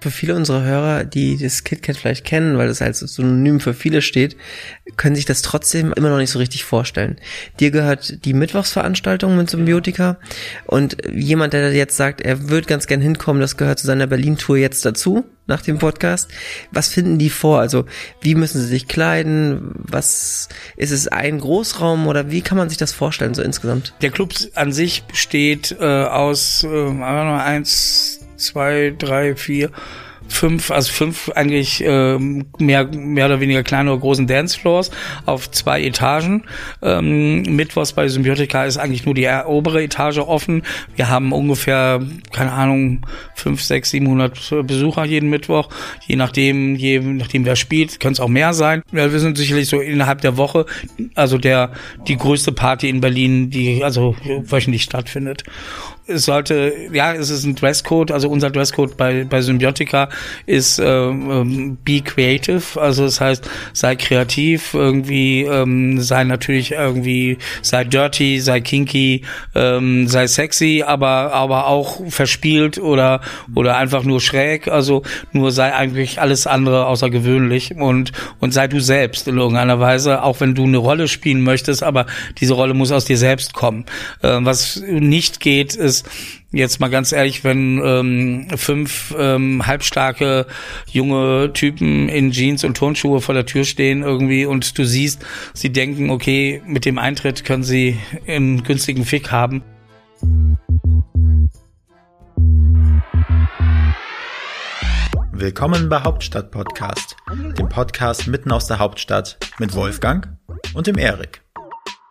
Für viele unserer Hörer, die das KitKat vielleicht kennen, weil das als Synonym für viele steht, können sich das trotzdem immer noch nicht so richtig vorstellen. Dir gehört die Mittwochsveranstaltung mit Symbiotika und jemand, der jetzt sagt, er würde ganz gern hinkommen, das gehört zu seiner Berlin-Tour jetzt dazu, nach dem Podcast. Was finden die vor? Also, wie müssen sie sich kleiden? Was, ist es ein Großraum oder wie kann man sich das vorstellen, so insgesamt? Der Club an sich besteht äh, aus äh, eins, zwei, drei, vier, fünf, also fünf eigentlich ähm, mehr, mehr oder weniger kleine oder großen Dancefloors auf zwei Etagen. Ähm, Mittwochs bei Symbiotika ist eigentlich nur die obere Etage offen. Wir haben ungefähr, keine Ahnung, fünf, sechs, siebenhundert Besucher jeden Mittwoch. Je nachdem, je nachdem wer spielt, können es auch mehr sein. Ja, wir sind sicherlich so innerhalb der Woche, also der die größte Party in Berlin, die also wöchentlich stattfindet es sollte, ja, es ist ein Dresscode, also unser Dresscode bei, bei Symbiotika ist ähm, be creative, also das heißt, sei kreativ, irgendwie, ähm, sei natürlich irgendwie, sei dirty, sei kinky, ähm, sei sexy, aber, aber auch verspielt oder, oder einfach nur schräg, also nur sei eigentlich alles andere außergewöhnlich und, und sei du selbst in irgendeiner Weise, auch wenn du eine Rolle spielen möchtest, aber diese Rolle muss aus dir selbst kommen. Äh, was nicht geht, ist, ist jetzt mal ganz ehrlich, wenn ähm, fünf ähm, halbstarke junge Typen in Jeans und Turnschuhe vor der Tür stehen irgendwie und du siehst, sie denken, okay, mit dem Eintritt können sie einen günstigen Fick haben. Willkommen bei Hauptstadt Podcast, dem Podcast mitten aus der Hauptstadt mit Wolfgang und dem Erik.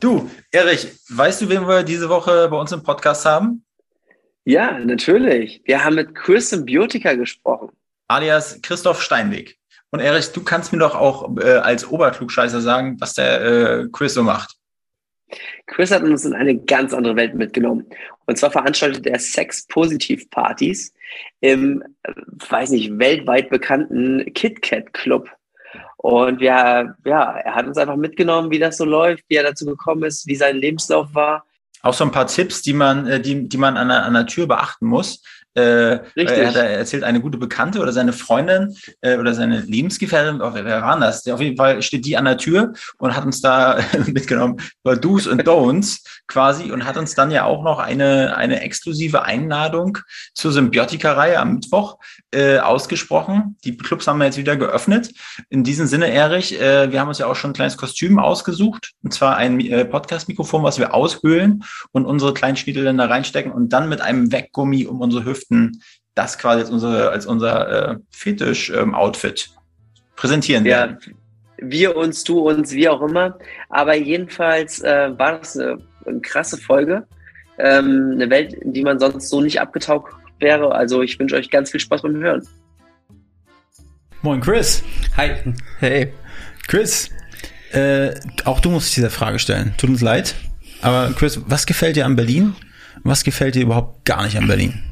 Du, Erich, weißt du, wen wir diese Woche bei uns im Podcast haben? Ja, natürlich. Wir haben mit Chris Symbiotika gesprochen. Alias Christoph Steinweg. Und Erich, du kannst mir doch auch äh, als Oberklugscheißer sagen, was der äh, Chris so macht. Chris hat uns in eine ganz andere Welt mitgenommen. Und zwar veranstaltet er Sex-Positiv-Partys im, äh, weiß nicht, weltweit bekannten KitKat Club. Und ja, ja, er hat uns einfach mitgenommen, wie das so läuft, wie er dazu gekommen ist, wie sein Lebenslauf war. Auch so ein paar Tipps, die man, äh, die, die man an der, an der Tür beachten muss, äh, Richtig. Er hat erzählt, eine gute Bekannte oder seine Freundin äh, oder seine Lebensgefährtin, oh, wer, wer war das? Auf jeden Fall steht die an der Tür und hat uns da mitgenommen über Do's und Don'ts quasi und hat uns dann ja auch noch eine, eine exklusive Einladung zur Symbiotika-Reihe am Mittwoch äh, ausgesprochen. Die Clubs haben wir jetzt wieder geöffnet. In diesem Sinne, Erich, äh, wir haben uns ja auch schon ein kleines Kostüm ausgesucht, und zwar ein äh, Podcast-Mikrofon, was wir aushöhlen und unsere kleinen Schniedeln da reinstecken und dann mit einem Weggummi um unsere Hüfte Hüften das quasi als, unsere, als unser äh, Fetisch-Outfit ähm, präsentieren ja, werden. Wir uns, du uns, wie auch immer. Aber jedenfalls äh, war das eine, eine krasse Folge. Ähm, eine Welt, die man sonst so nicht abgetaucht wäre. Also ich wünsche euch ganz viel Spaß beim Hören. Moin Chris. Hi. Hey. Chris, äh, auch du musst diese Frage stellen. Tut uns leid. Aber Chris, was gefällt dir an Berlin? Was gefällt dir überhaupt gar nicht an Berlin?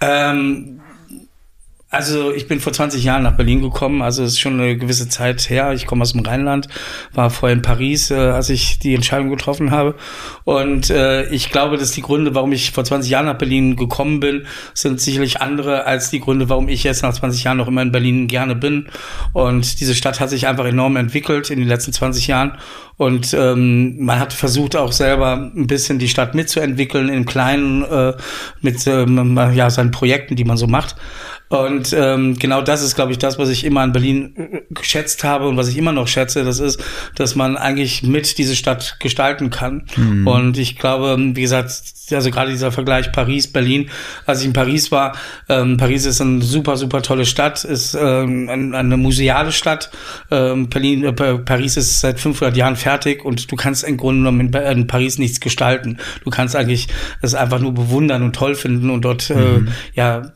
Ähm, also ich bin vor 20 Jahren nach Berlin gekommen, also es ist schon eine gewisse Zeit her. Ich komme aus dem Rheinland, war vorher in Paris, äh, als ich die Entscheidung getroffen habe. Und äh, ich glaube, dass die Gründe, warum ich vor 20 Jahren nach Berlin gekommen bin, sind sicherlich andere als die Gründe, warum ich jetzt nach 20 Jahren noch immer in Berlin gerne bin. Und diese Stadt hat sich einfach enorm entwickelt in den letzten 20 Jahren. Und ähm, man hat versucht auch selber ein bisschen die Stadt mitzuentwickeln im Kleinen äh, mit ähm, ja seinen Projekten, die man so macht. Und ähm, genau das ist, glaube ich, das, was ich immer an Berlin geschätzt habe und was ich immer noch schätze, das ist, dass man eigentlich mit diese Stadt gestalten kann. Mhm. Und ich glaube, wie gesagt, also gerade dieser Vergleich Paris, Berlin, als ich in Paris war, ähm, Paris ist eine super, super tolle Stadt, ist ähm, eine museale Stadt. Ähm, Berlin, äh, Paris ist seit 500 Jahren fertig und du kannst im Grunde genommen in, in, Paris nichts gestalten. Du kannst eigentlich es einfach nur bewundern und toll finden und dort äh, mhm. äh, ja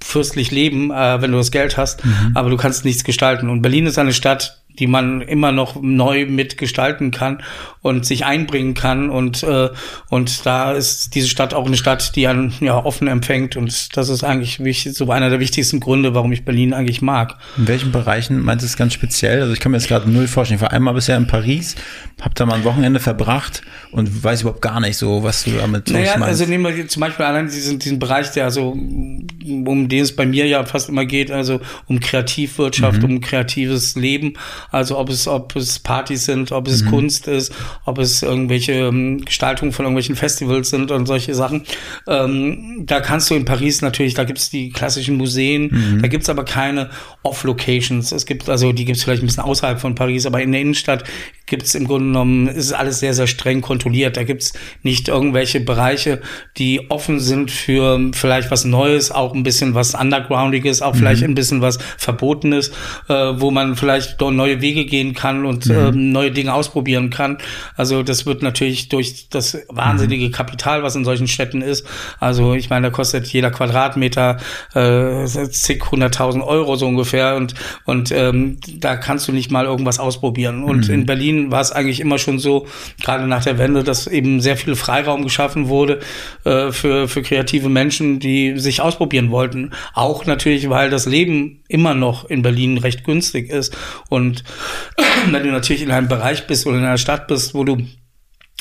fürstlich leben, äh, wenn du das Geld hast, mhm. aber du kannst nichts gestalten. Und Berlin ist eine Stadt, die man immer noch neu mitgestalten kann und sich einbringen kann. Und, äh, und da ist diese Stadt auch eine Stadt, die einen ja, offen empfängt. Und das ist eigentlich wichtig, so einer der wichtigsten Gründe, warum ich Berlin eigentlich mag. In welchen Bereichen meinst du es ganz speziell? Also ich kann mir jetzt gerade null vorstellen. Ich war einmal bisher in Paris, habe da mal ein Wochenende verbracht und weiß überhaupt gar nicht so, was du damit naja, meinst. Also nehmen wir zum Beispiel allein diesen, diesen Bereich, der also, um den es bei mir ja fast immer geht, also um Kreativwirtschaft, mhm. um kreatives Leben. Also ob es, ob es Partys sind, ob es mhm. Kunst ist, ob es irgendwelche ähm, Gestaltungen von irgendwelchen Festivals sind und solche Sachen. Ähm, da kannst du in Paris natürlich, da gibt's die klassischen Museen, mhm. da gibt's aber keine Off-Locations. Es gibt, also die gibt's vielleicht ein bisschen außerhalb von Paris, aber in der Innenstadt gibt's im Grunde genommen, ist alles sehr, sehr streng kontrolliert. Da gibt's nicht irgendwelche Bereiche, die offen sind für vielleicht was Neues, auch ein bisschen was Undergroundiges, auch mhm. vielleicht ein bisschen was Verbotenes, äh, wo man vielleicht dort neue Wege gehen kann und mhm. äh, neue Dinge ausprobieren kann. Also das wird natürlich durch das wahnsinnige mhm. Kapital, was in solchen Städten ist. Also ich meine, da kostet jeder Quadratmeter äh, zig hunderttausend Euro so ungefähr und und ähm, da kannst du nicht mal irgendwas ausprobieren. Und mhm. in Berlin war es eigentlich immer schon so, gerade nach der Wende, dass eben sehr viel Freiraum geschaffen wurde äh, für für kreative Menschen, die sich ausprobieren wollten. Auch natürlich, weil das Leben immer noch in Berlin recht günstig ist und wenn du natürlich in einem Bereich bist oder in einer Stadt bist, wo du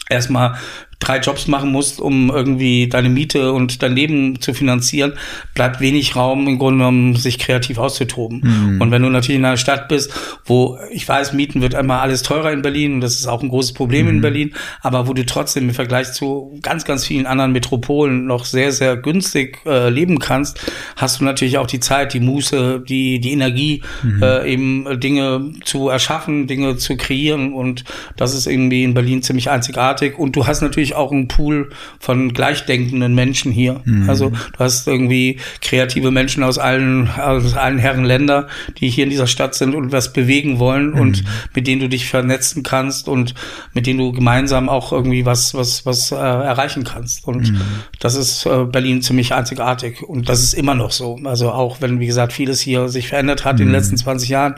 erstmal drei Jobs machen musst, um irgendwie deine Miete und dein Leben zu finanzieren, bleibt wenig Raum im Grunde genommen, sich kreativ auszutoben. Mhm. Und wenn du natürlich in einer Stadt bist, wo ich weiß, Mieten wird einmal alles teurer in Berlin und das ist auch ein großes Problem mhm. in Berlin, aber wo du trotzdem im Vergleich zu ganz, ganz vielen anderen Metropolen noch sehr, sehr günstig äh, leben kannst, hast du natürlich auch die Zeit, die Muße, die, die Energie, mhm. äh, eben Dinge zu erschaffen, Dinge zu kreieren und das ist irgendwie in Berlin ziemlich einzigartig und du hast natürlich natürlich auch ein Pool von gleichdenkenden Menschen hier. Mhm. Also du hast irgendwie kreative Menschen aus allen, aus allen Herren Länder, die hier in dieser Stadt sind und was bewegen wollen mhm. und mit denen du dich vernetzen kannst und mit denen du gemeinsam auch irgendwie was, was, was äh, erreichen kannst. Und mhm. das ist äh, Berlin ziemlich einzigartig. Und das ist immer noch so. Also auch wenn, wie gesagt, vieles hier sich verändert hat in den mhm. letzten 20 Jahren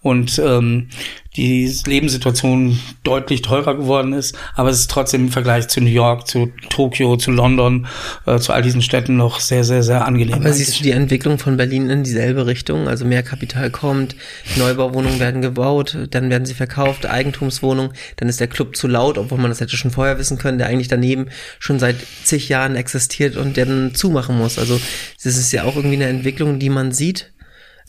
und ähm, die Lebenssituation deutlich teurer geworden ist, aber es ist trotzdem im Vergleich zu New York, zu Tokio, zu London, äh, zu all diesen Städten noch sehr, sehr, sehr angenehm. Aber siehst du die Entwicklung von Berlin in dieselbe Richtung? Also mehr Kapital kommt, Neubauwohnungen werden gebaut, dann werden sie verkauft, Eigentumswohnungen, dann ist der Club zu laut, obwohl man das hätte schon vorher wissen können, der eigentlich daneben schon seit zig Jahren existiert und der dann zumachen muss. Also das ist ja auch irgendwie eine Entwicklung, die man sieht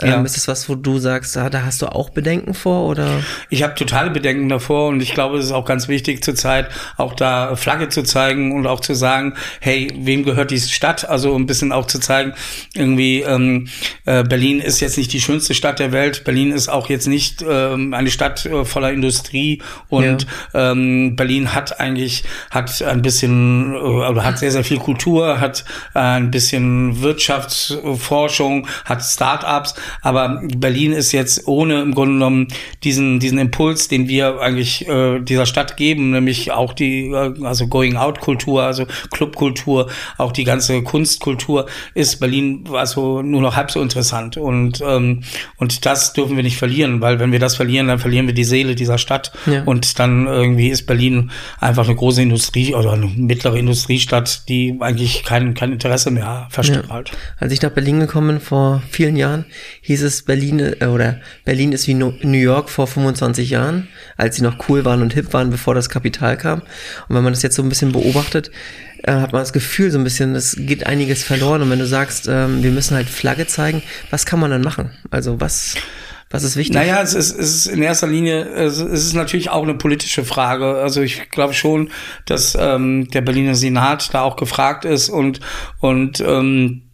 ja. Ähm, ist das was, wo du sagst, ah, da hast du auch Bedenken vor oder? Ich habe totale Bedenken davor und ich glaube, es ist auch ganz wichtig zurzeit auch da Flagge zu zeigen und auch zu sagen, hey, wem gehört diese Stadt? Also ein bisschen auch zu zeigen, irgendwie ähm, äh, Berlin ist jetzt nicht die schönste Stadt der Welt. Berlin ist auch jetzt nicht ähm, eine Stadt äh, voller Industrie und ja. ähm, Berlin hat eigentlich hat ein bisschen äh, oder hat sehr sehr viel Kultur, hat äh, ein bisschen Wirtschaftsforschung, hat Startups aber Berlin ist jetzt ohne im Grunde genommen diesen, diesen Impuls, den wir eigentlich äh, dieser Stadt geben, nämlich auch die, äh, also Going-Out-Kultur, also Clubkultur, auch die ganze Kunstkultur, ist Berlin also nur noch halb so interessant. Und, ähm, und das dürfen wir nicht verlieren, weil wenn wir das verlieren, dann verlieren wir die Seele dieser Stadt. Ja. Und dann irgendwie ist Berlin einfach eine große Industrie oder eine mittlere Industriestadt, die eigentlich kein, kein Interesse mehr verstrahlt. Ja. Als ich nach Berlin gekommen bin vor vielen Jahren, hieß es Berlin äh, oder Berlin ist wie New York vor 25 Jahren, als sie noch cool waren und hip waren, bevor das Kapital kam. Und wenn man das jetzt so ein bisschen beobachtet, äh, hat man das Gefühl so ein bisschen, es geht einiges verloren. Und wenn du sagst, ähm, wir müssen halt Flagge zeigen, was kann man dann machen? Also was was ist wichtig? Naja, es ist, es ist in erster Linie, es ist natürlich auch eine politische Frage. Also ich glaube schon, dass ähm, der Berliner Senat da auch gefragt ist und und ähm,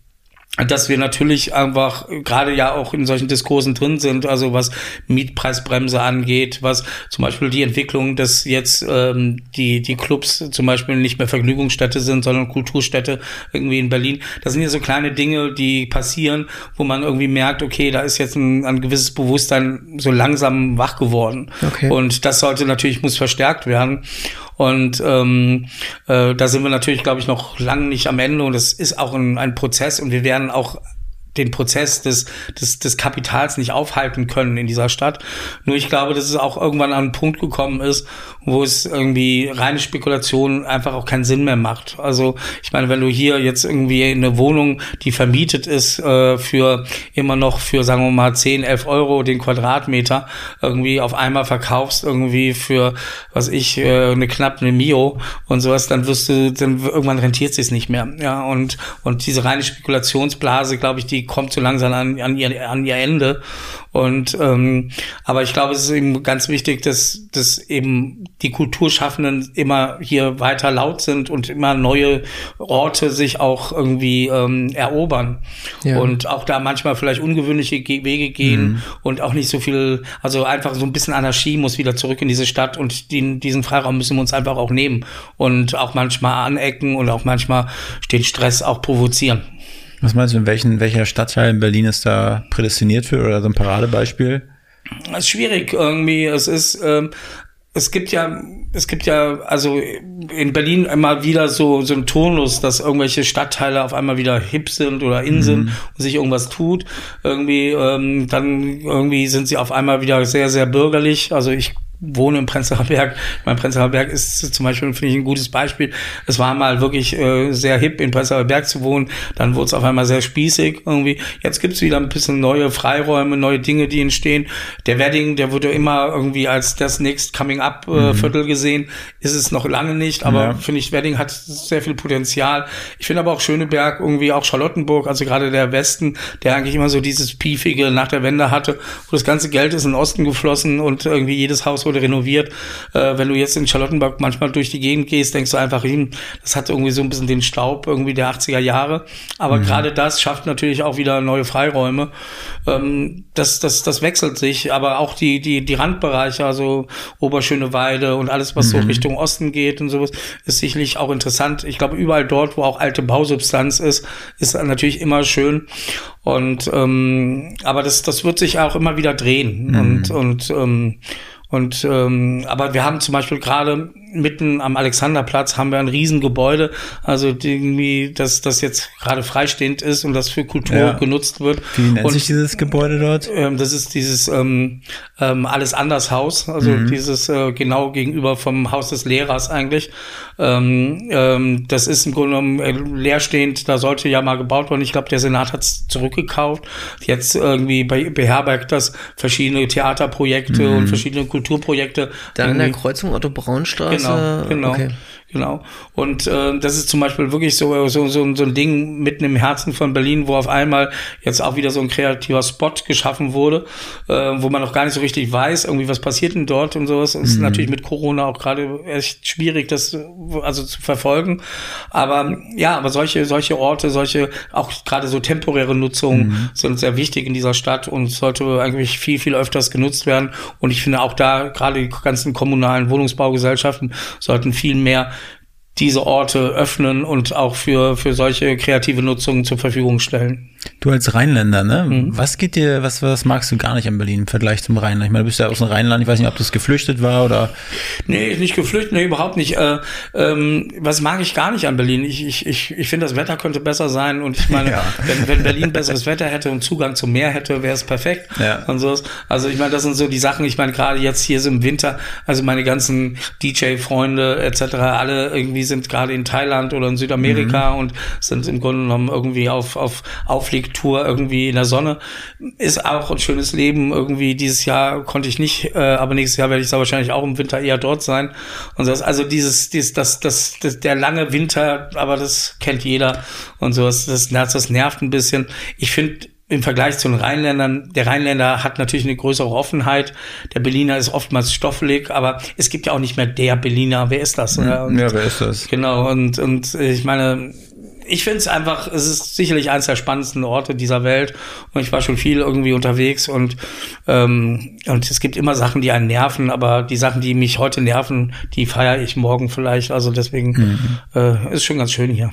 dass wir natürlich einfach gerade ja auch in solchen Diskursen drin sind, also was Mietpreisbremse angeht, was zum Beispiel die Entwicklung, dass jetzt ähm, die die Clubs zum Beispiel nicht mehr Vergnügungsstätte sind, sondern Kulturstätte irgendwie in Berlin. Das sind ja so kleine Dinge, die passieren, wo man irgendwie merkt, okay, da ist jetzt ein, ein gewisses Bewusstsein so langsam wach geworden. Okay. Und das sollte natürlich muss verstärkt werden. Und ähm, äh, da sind wir natürlich, glaube ich, noch lange nicht am Ende. Und es ist auch ein, ein Prozess. Und wir werden auch den Prozess des, des, des Kapitals nicht aufhalten können in dieser Stadt. Nur ich glaube, dass es auch irgendwann an einen Punkt gekommen ist, wo es irgendwie reine Spekulation einfach auch keinen Sinn mehr macht. Also ich meine, wenn du hier jetzt irgendwie eine Wohnung, die vermietet ist, äh, für immer noch für, sagen wir mal, 10, 11 Euro den Quadratmeter irgendwie auf einmal verkaufst, irgendwie für, was ich, äh, eine knapp eine Mio und sowas, dann wirst du, dann irgendwann rentiert sich nicht mehr. Ja, und, und diese reine Spekulationsblase, glaube ich, die kommt so langsam an, an, ihr, an ihr Ende. Und ähm, aber ich glaube, es ist eben ganz wichtig, dass, dass eben die Kulturschaffenden immer hier weiter laut sind und immer neue Orte sich auch irgendwie ähm, erobern. Ja. Und auch da manchmal vielleicht ungewöhnliche Wege gehen mhm. und auch nicht so viel, also einfach so ein bisschen Anarchie muss wieder zurück in diese Stadt und den, diesen Freiraum müssen wir uns einfach auch nehmen und auch manchmal anecken und auch manchmal den Stress auch provozieren. Was meinst du, in welchen, welcher Stadtteil in Berlin ist da prädestiniert für oder so ein Paradebeispiel? Das ist schwierig irgendwie. Es ist, ähm, es gibt ja, es gibt ja, also in Berlin immer wieder so, so ein Turnus, dass irgendwelche Stadtteile auf einmal wieder hip sind oder in sind mhm. und sich irgendwas tut. Irgendwie, ähm, dann irgendwie sind sie auf einmal wieder sehr, sehr bürgerlich. Also ich wohne im Prenzlauer Berg. Mein Prenzlauer Berg ist zum Beispiel, finde ich, ein gutes Beispiel. Es war mal wirklich äh, sehr hip, in Prenzlauer Berg zu wohnen. Dann wurde es auf einmal sehr spießig irgendwie. Jetzt gibt's wieder ein bisschen neue Freiräume, neue Dinge, die entstehen. Der Wedding, der wurde immer irgendwie als das Next Coming Up äh, mhm. Gesehen. Ist es noch lange nicht, aber ja. finde ich, Wedding hat sehr viel Potenzial. Ich finde aber auch Schöneberg, irgendwie auch Charlottenburg, also gerade der Westen, der eigentlich immer so dieses Piefige nach der Wende hatte, wo das ganze Geld ist in den Osten geflossen und irgendwie jedes Haus wurde renoviert. Äh, wenn du jetzt in Charlottenburg manchmal durch die Gegend gehst, denkst du einfach, hm, das hat irgendwie so ein bisschen den Staub irgendwie der 80er Jahre. Aber mhm. gerade das schafft natürlich auch wieder neue Freiräume. Ähm, das, das, das wechselt sich, aber auch die, die, die Randbereiche, also Oberschöneweide und alles, was mhm. so Richtung Osten geht und sowas, ist sicherlich auch interessant. Ich glaube, überall dort, wo auch alte Bausubstanz ist, ist natürlich immer schön. Und ähm, aber das, das wird sich auch immer wieder drehen. Mhm. Und, und ähm, und ähm, aber wir haben zum Beispiel gerade mitten am Alexanderplatz haben wir ein Riesengebäude, also irgendwie, dass das jetzt gerade freistehend ist und das für Kultur ja. genutzt wird. Wie nennt und, sich dieses Gebäude dort? Ähm, das ist dieses ähm, ähm, alles anders Haus, also mhm. dieses äh, genau gegenüber vom Haus des Lehrers eigentlich. Ähm, ähm, das ist im Grunde genommen äh, leerstehend, da sollte ja mal gebaut werden. Ich glaube, der Senat hat es zurückgekauft. Jetzt irgendwie bei, beherbergt das verschiedene Theaterprojekte mhm. und verschiedene Kulturprojekte. Da an der Kreuzung Otto Braunstraße Genau, genau. Okay. Genau. Und äh, das ist zum Beispiel wirklich so, so, so, so ein Ding mitten im Herzen von Berlin, wo auf einmal jetzt auch wieder so ein kreativer Spot geschaffen wurde, äh, wo man noch gar nicht so richtig weiß, irgendwie was passiert denn dort und sowas. Mhm. Ist natürlich mit Corona auch gerade echt schwierig, das also zu verfolgen. Aber ja, aber solche, solche Orte, solche auch gerade so temporäre Nutzungen mhm. sind sehr wichtig in dieser Stadt und sollte eigentlich viel, viel öfters genutzt werden. Und ich finde auch da gerade die ganzen kommunalen Wohnungsbaugesellschaften sollten viel mehr diese Orte öffnen und auch für, für solche kreative Nutzungen zur Verfügung stellen. Du als Rheinländer, ne? Mhm. Was geht dir, was, was magst du gar nicht an Berlin im Vergleich zum Rheinland? Ich meine, du bist ja aus dem Rheinland, ich weiß nicht, ob das geflüchtet war oder. Nee, nicht geflüchtet, nee, überhaupt nicht. Äh, ähm, was mag ich gar nicht an Berlin? Ich, ich, ich, ich finde, das Wetter könnte besser sein und ich meine, ja. wenn, wenn Berlin besseres Wetter hätte und Zugang zum Meer hätte, wäre es perfekt. Ja. Und so. Also ich meine, das sind so die Sachen, ich meine, gerade jetzt hier so im Winter, also meine ganzen DJ-Freunde etc., alle irgendwie sind gerade in Thailand oder in Südamerika mhm. und sind im Grunde genommen irgendwie auf, auf, auf Ausfliegtour irgendwie in der Sonne. Ist auch ein schönes Leben. Irgendwie dieses Jahr konnte ich nicht, äh, aber nächstes Jahr werde ich da wahrscheinlich auch im Winter eher dort sein. Und das, also dieses, dieses, das, das, das, der lange Winter, aber das kennt jeder und so. Das, das, das nervt ein bisschen. Ich finde, im Vergleich zu den Rheinländern, der Rheinländer hat natürlich eine größere Offenheit. Der Berliner ist oftmals stoffelig, aber es gibt ja auch nicht mehr der Berliner. Wer ist das? Oder? Und, ja, wer ist das? Genau. Und, und ich meine, ich finde es einfach, es ist sicherlich eines der spannendsten Orte dieser Welt und ich war schon viel irgendwie unterwegs und ähm, und es gibt immer Sachen, die einen nerven, aber die Sachen, die mich heute nerven, die feiere ich morgen vielleicht. Also deswegen mhm. äh, ist schon ganz schön hier.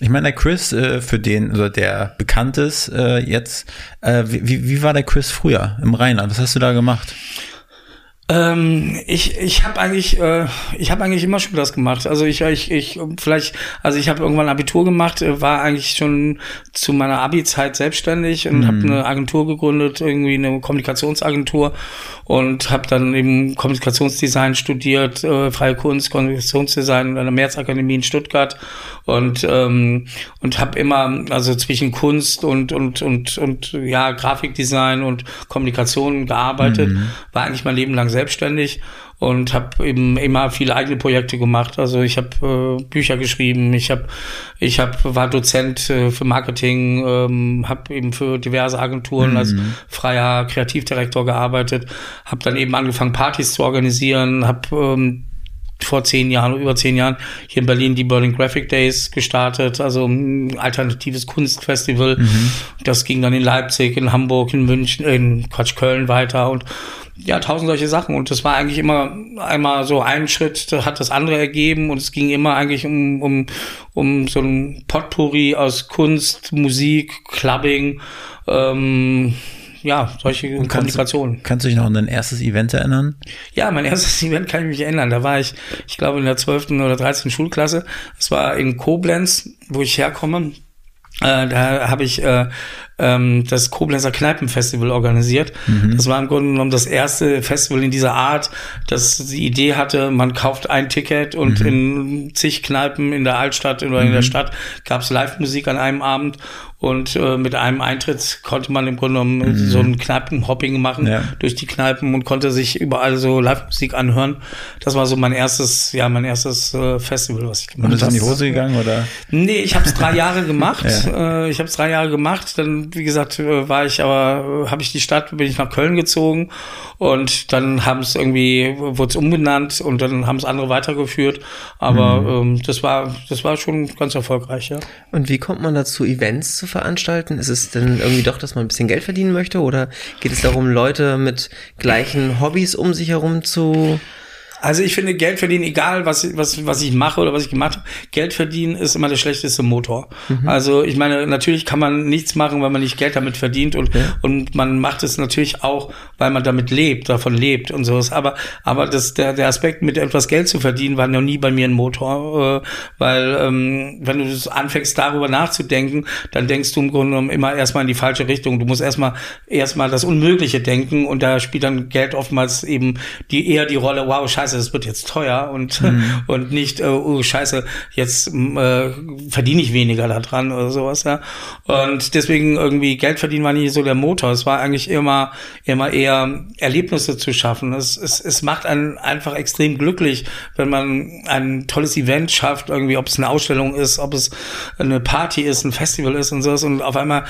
Ich meine, der Chris, äh, für den, also der bekannt ist äh, jetzt, äh, wie, wie war der Chris früher im Rheinland? Was hast du da gemacht? Ähm, ich ich habe eigentlich äh, ich habe eigentlich immer schon das gemacht. Also ich ich ich vielleicht also ich habe irgendwann Abitur gemacht, äh, war eigentlich schon zu meiner Abi-Zeit selbstständig und mhm. habe eine Agentur gegründet, irgendwie eine Kommunikationsagentur und habe dann eben Kommunikationsdesign studiert, äh, freie Kunst, Kommunikationsdesign an der Märzakademie in Stuttgart und ähm, und habe immer also zwischen Kunst und und und und ja Grafikdesign und Kommunikation gearbeitet, mhm. war eigentlich mein Leben lang selbstständig und habe eben immer viele eigene Projekte gemacht. Also ich habe äh, Bücher geschrieben, ich habe ich hab, war Dozent äh, für Marketing, ähm, habe eben für diverse Agenturen mhm. als freier Kreativdirektor gearbeitet, habe dann eben angefangen Partys zu organisieren, habe ähm, vor zehn Jahren, über zehn Jahren hier in Berlin die Berlin Graphic Days gestartet, also ein alternatives Kunstfestival. Mhm. Das ging dann in Leipzig, in Hamburg, in München, in Quatsch, Köln weiter und ja, tausend solche Sachen. Und das war eigentlich immer einmal so ein Schritt, hat das andere ergeben und es ging immer eigentlich um, um, um so ein Potpourri aus Kunst, Musik, Clubbing, ähm, ja, solche und Kommunikationen. Kannst, kannst du dich noch an dein erstes Event erinnern? Ja, mein erstes Event kann ich mich erinnern. Da war ich, ich glaube, in der 12. oder 13. Schulklasse. Das war in Koblenz, wo ich herkomme. Äh, da habe ich äh, ähm, das Koblenzer Kneipenfestival organisiert. Mhm. Das war im Grunde genommen das erste Festival in dieser Art, das die Idee hatte, man kauft ein Ticket und mhm. in zig Kneipen in der Altstadt oder in der mhm. Stadt gab es Live-Musik an einem Abend und äh, mit einem Eintritt konnte man im Grunde genommen mhm. so ein Kneipenhopping machen ja. durch die Kneipen und konnte sich überall so Live-Musik anhören. Das war so mein erstes, ja, mein erstes äh, Festival, was ich gemacht habe. Und ist in die Hose gegangen oder? Nee, ich habe es drei Jahre gemacht. ja. äh, ich habe es drei Jahre gemacht. Dann, wie gesagt, äh, war ich aber, äh, habe ich die Stadt, bin ich nach Köln gezogen und dann haben es irgendwie, wurde es umbenannt und dann haben es andere weitergeführt. Aber mhm. ähm, das war, das war schon ganz erfolgreich, ja. Und wie kommt man dazu, Events zu veranstalten? Ist es denn irgendwie doch, dass man ein bisschen Geld verdienen möchte oder geht es darum, Leute mit gleichen Hobbys um sich herum zu also ich finde, Geld verdienen, egal was, was, was ich mache oder was ich gemacht habe, Geld verdienen ist immer der schlechteste Motor. Mhm. Also ich meine, natürlich kann man nichts machen, weil man nicht Geld damit verdient und, ja. und man macht es natürlich auch, weil man damit lebt, davon lebt und sowas. Aber, aber das, der, der Aspekt, mit etwas Geld zu verdienen, war noch nie bei mir ein Motor, äh, weil ähm, wenn du anfängst, darüber nachzudenken, dann denkst du im Grunde genommen immer erstmal in die falsche Richtung. Du musst erstmal erstmal das Unmögliche denken und da spielt dann Geld oftmals eben die eher die Rolle, wow, scheiße, scheiße, das wird jetzt teuer und, mhm. und nicht, äh, oh scheiße, jetzt äh, verdiene ich weniger daran oder sowas, ja. Und deswegen irgendwie Geld verdienen war nicht so der Motor. Es war eigentlich immer, immer eher Erlebnisse zu schaffen. Es, es, es macht einen einfach extrem glücklich, wenn man ein tolles Event schafft, irgendwie, ob es eine Ausstellung ist, ob es eine Party ist, ein Festival ist und sowas und auf einmal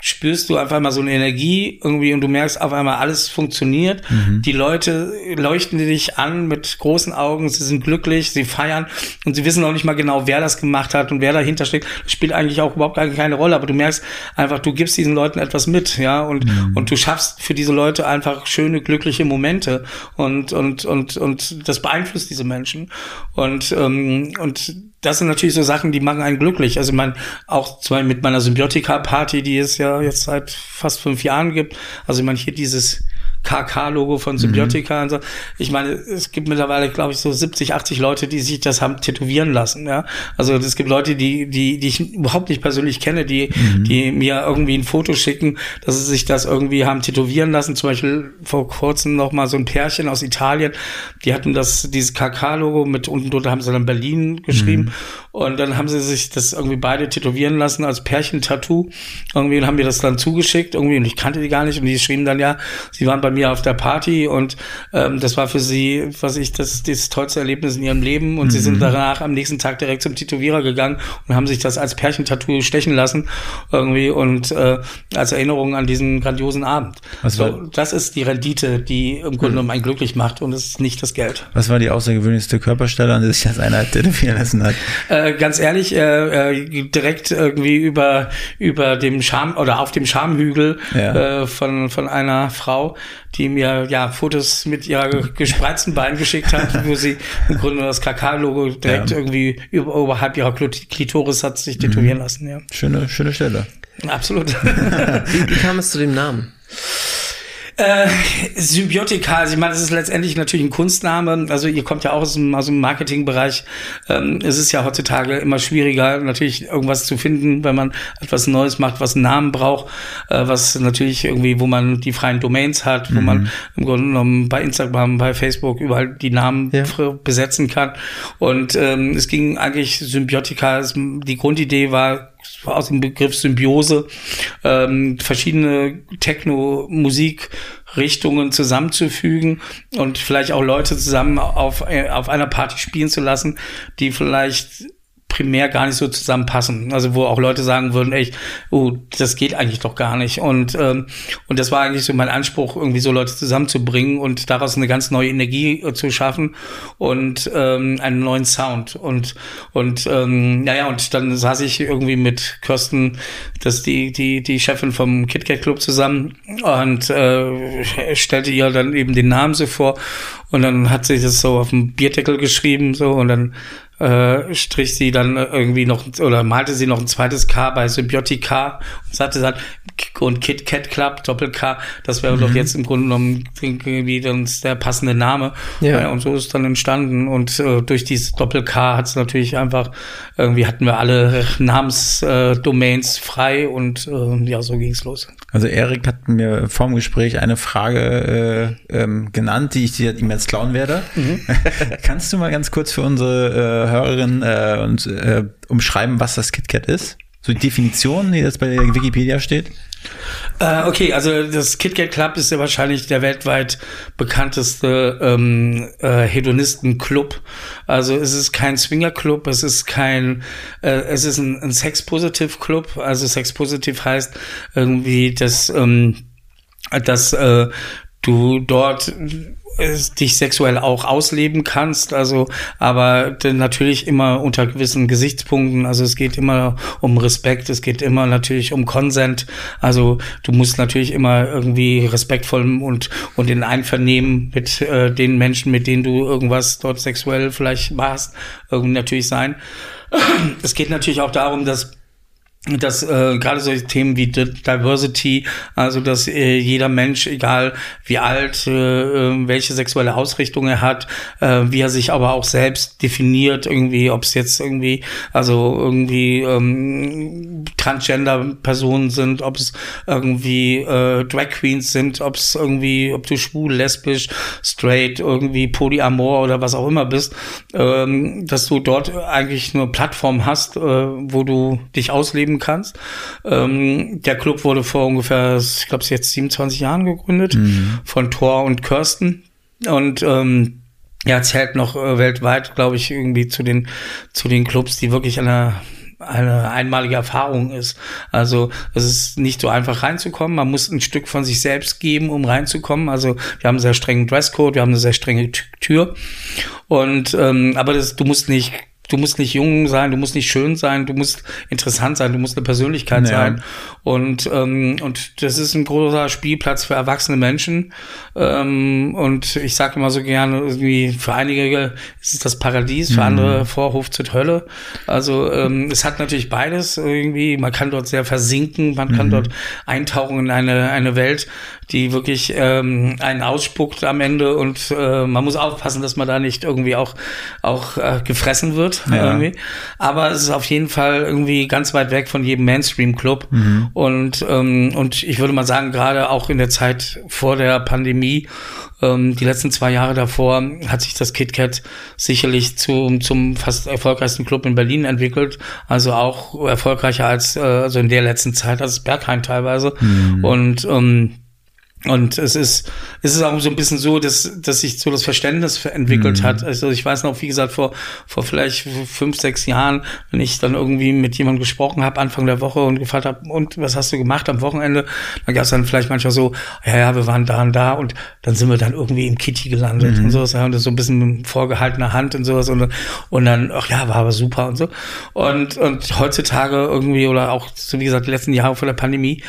spürst du auf einmal so eine Energie irgendwie und du merkst auf einmal, alles funktioniert. Mhm. Die Leute leuchten dich an mit großen Augen, sie sind glücklich, sie feiern und sie wissen auch nicht mal genau, wer das gemacht hat und wer dahinter steckt. Das spielt eigentlich auch überhaupt keine Rolle, aber du merkst einfach, du gibst diesen Leuten etwas mit, ja, und, mhm. und du schaffst für diese Leute einfach schöne, glückliche Momente und, und, und, und das beeinflusst diese Menschen und, ähm, und das sind natürlich so Sachen, die machen einen glücklich. Also man auch zwar mit meiner Symbiotika-Party, die es ja jetzt seit fast fünf Jahren gibt. Also meine hier dieses KK-Logo von Symbiotika mhm. und so. Ich meine, es gibt mittlerweile, glaube ich, so 70, 80 Leute, die sich das haben tätowieren lassen, ja. Also es gibt Leute, die, die, die ich überhaupt nicht persönlich kenne, die, mhm. die mir irgendwie ein Foto schicken, dass sie sich das irgendwie haben tätowieren lassen. Zum Beispiel vor kurzem noch mal so ein Pärchen aus Italien, die hatten das, dieses KK-Logo mit unten drunter haben sie dann Berlin geschrieben. Mhm. Und dann haben sie sich das irgendwie beide tätowieren lassen als Pärchen-Tattoo. Irgendwie haben mir das dann zugeschickt, irgendwie, und ich kannte die gar nicht. Und die schrieben dann, ja, sie waren bei mir auf der Party und ähm, das war für sie, was ich, das, das tollste Erlebnis in ihrem Leben und mhm. sie sind mhm. danach am nächsten Tag direkt zum Tätowierer gegangen und haben sich das als Pärchentattoo stechen lassen irgendwie und äh, als Erinnerung an diesen grandiosen Abend. Was so, das ist die Rendite, die im Grunde mhm. genommen einen glücklich macht und es ist nicht das Geld. Was war die außergewöhnlichste Körperstelle, an der sich das einer tätowieren lassen hat? Äh, ganz ehrlich, äh, äh, direkt irgendwie über über dem Scham oder auf dem Schamhügel ja. äh, von von einer Frau, die mir ja Fotos mit ihrer gespreizten Bein geschickt hat, wo sie im Grunde das KK-Logo direkt ja. irgendwie über, oberhalb ihrer Klitoris hat sich tätowieren mhm. lassen. Ja. Schöne schöne Stelle. Absolut. wie, wie kam es zu dem Namen? Äh, Symbiotika, also ich meine, das ist letztendlich natürlich ein Kunstname. Also ihr kommt ja auch aus dem, aus dem Marketingbereich. Ähm, es ist ja heutzutage immer schwieriger, natürlich irgendwas zu finden, wenn man etwas Neues macht, was einen Namen braucht, äh, was natürlich irgendwie, wo man die freien Domains hat, wo mhm. man im Grunde genommen bei Instagram, bei Facebook überall die Namen ja. besetzen kann. Und ähm, es ging eigentlich Symbiotika, die Grundidee war aus dem Begriff Symbiose ähm, verschiedene Techno-Musikrichtungen zusammenzufügen und vielleicht auch Leute zusammen auf, äh, auf einer Party spielen zu lassen, die vielleicht primär gar nicht so zusammenpassen. Also wo auch Leute sagen würden, ey, oh, das geht eigentlich doch gar nicht. Und ähm, und das war eigentlich so mein Anspruch, irgendwie so Leute zusammenzubringen und daraus eine ganz neue Energie äh, zu schaffen und ähm, einen neuen Sound. Und und ähm, naja, und dann saß ich irgendwie mit Kirsten, das die die die Chefin vom KitKat Club zusammen und äh, stellte ihr dann eben den Namen so vor und dann hat sie das so auf dem Bierdeckel geschrieben so und dann äh, strich sie dann irgendwie noch oder malte sie noch ein zweites K bei Symbiotika und sagte dann und Kit Kat Club Doppel K, das wäre mhm. doch jetzt im Grunde genommen irgendwie dann der passende Name. Ja. ja. und so ist es dann entstanden und äh, durch dieses Doppel K hat es natürlich einfach irgendwie hatten wir alle Namensdomains äh, frei und äh, ja, so ging's los. Also Erik hat mir vor dem Gespräch eine Frage äh, ähm, genannt, die ich dir ihm jetzt klauen werde. Mhm. Kannst du mal ganz kurz für unsere äh, Hörerinnen äh, und, äh, umschreiben, was das KitKat ist? So die Definition, die jetzt bei Wikipedia steht? Äh, okay, also das KitKat Club ist ja wahrscheinlich der weltweit bekannteste ähm, äh, Hedonisten-Club. Also es ist kein Swinger-Club, es ist kein, äh, es ist ein, ein Sex-Positive-Club. Also Sex-Positive heißt irgendwie, dass, ähm, dass äh, du dort dich sexuell auch ausleben kannst, also aber natürlich immer unter gewissen Gesichtspunkten, also es geht immer um Respekt, es geht immer natürlich um Consent, also du musst natürlich immer irgendwie respektvoll und und in Einvernehmen mit äh, den Menschen, mit denen du irgendwas dort sexuell vielleicht machst, irgendwie natürlich sein. Es geht natürlich auch darum, dass dass äh, gerade solche Themen wie Diversity, also dass äh, jeder Mensch, egal wie alt, äh, äh, welche sexuelle Ausrichtung er hat, äh, wie er sich aber auch selbst definiert, irgendwie, ob es jetzt irgendwie, also irgendwie ähm, Transgender-Personen sind, ob es irgendwie äh, Drag Queens sind, ob es irgendwie, ob du schwul, lesbisch, straight, irgendwie Polyamor oder was auch immer bist, ähm, dass du dort eigentlich eine Plattform hast, äh, wo du dich ausleben geben kannst. Ähm, der Club wurde vor ungefähr, ich glaube, jetzt 27 Jahren gegründet mhm. von Thor und Kirsten. Und ähm, ja, zählt noch äh, weltweit, glaube ich, irgendwie zu den zu den Clubs, die wirklich eine eine einmalige Erfahrung ist. Also es ist nicht so einfach reinzukommen. Man muss ein Stück von sich selbst geben, um reinzukommen. Also wir haben einen sehr strengen Dresscode, wir haben eine sehr strenge Tür. Und ähm, aber das, du musst nicht du musst nicht jung sein, du musst nicht schön sein, du musst interessant sein, du musst eine Persönlichkeit ja. sein. Und, ähm, und das ist ein großer Spielplatz für erwachsene Menschen. Ähm, und ich sage immer so gerne, irgendwie für einige ist es das Paradies, für mhm. andere Vorhof zur Hölle. Also ähm, es hat natürlich beides irgendwie. Man kann dort sehr versinken, man kann mhm. dort eintauchen in eine, eine Welt, die wirklich ähm, einen ausspuckt am Ende und äh, man muss aufpassen, dass man da nicht irgendwie auch, auch äh, gefressen wird. Ja. Irgendwie. Aber es ist auf jeden Fall irgendwie ganz weit weg von jedem Mainstream-Club. Mhm. Und, ähm, und ich würde mal sagen, gerade auch in der Zeit vor der Pandemie, ähm, die letzten zwei Jahre davor, hat sich das KitKat sicherlich zum, zum fast erfolgreichsten Club in Berlin entwickelt. Also auch erfolgreicher als äh, also in der letzten Zeit als Berghain teilweise. Mhm. Und ähm, Und es ist, es ist auch so ein bisschen so, dass, dass sich so das Verständnis entwickelt mhm. hat. Also ich weiß noch, wie gesagt, vor, vor vielleicht fünf, sechs Jahren, wenn ich dann irgendwie mit jemandem gesprochen habe, Anfang der Woche und gefragt habe, und was hast du gemacht am Wochenende? Dann gab es dann vielleicht manchmal so, ja, ja, wir waren da und da und dann sind wir dann irgendwie im Kitty gelandet mhm. und sowas, und das so ein bisschen mit vorgehaltener Hand und sowas und, und dann, ach ja, war aber super und so. Und, und heutzutage irgendwie, oder auch, so wie gesagt, die letzten Jahre vor der Pandemie,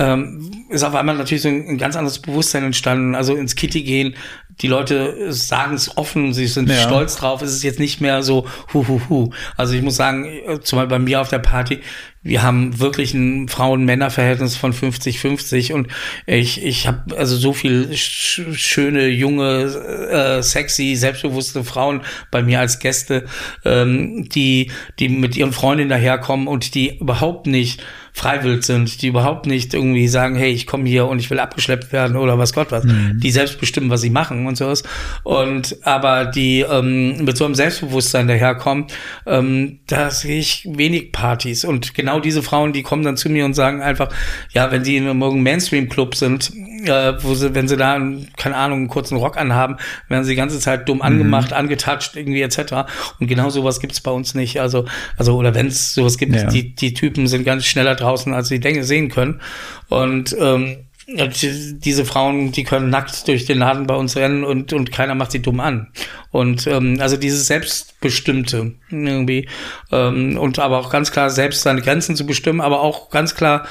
ähm, ist auf einmal natürlich so ein, ein, ganz anderes Bewusstsein entstanden. Also ins Kitty gehen, die Leute sagen es offen, sie sind ja. stolz drauf. Es ist jetzt nicht mehr so hu hu hu. Also ich muss sagen, zumal bei mir auf der Party, wir haben wirklich ein Frauen-Männer-Verhältnis von 50-50 und ich, ich habe also so viel sch schöne, junge, äh, sexy, selbstbewusste Frauen bei mir als Gäste, ähm, die, die mit ihren Freundinnen daherkommen und die überhaupt nicht freiwillig sind, die überhaupt nicht irgendwie sagen, hey, ich komme hier und ich will abgeschleppt werden oder was Gott was, mhm. die selbst bestimmen, was sie machen und sowas. Und aber die ähm, mit so einem Selbstbewusstsein daherkommen, ähm, da sehe ich wenig Partys. Und genau diese Frauen, die kommen dann zu mir und sagen einfach, ja, wenn sie in einem Mainstream-Club sind, äh, wo sie, wenn sie da, keine Ahnung, einen kurzen Rock anhaben, werden sie die ganze Zeit dumm angemacht, mhm. angetatscht, irgendwie etc. Und genau sowas gibt's bei uns nicht. Also, also oder wenn es sowas gibt, ja. die, die Typen sind ganz schneller draußen, als sie denken, sehen können. Und ähm, diese Frauen, die können nackt durch den Laden bei uns rennen und, und keiner macht sie dumm an. Und ähm, also dieses Selbstbestimmte irgendwie. Ähm, und aber auch ganz klar selbst seine Grenzen zu bestimmen, aber auch ganz klar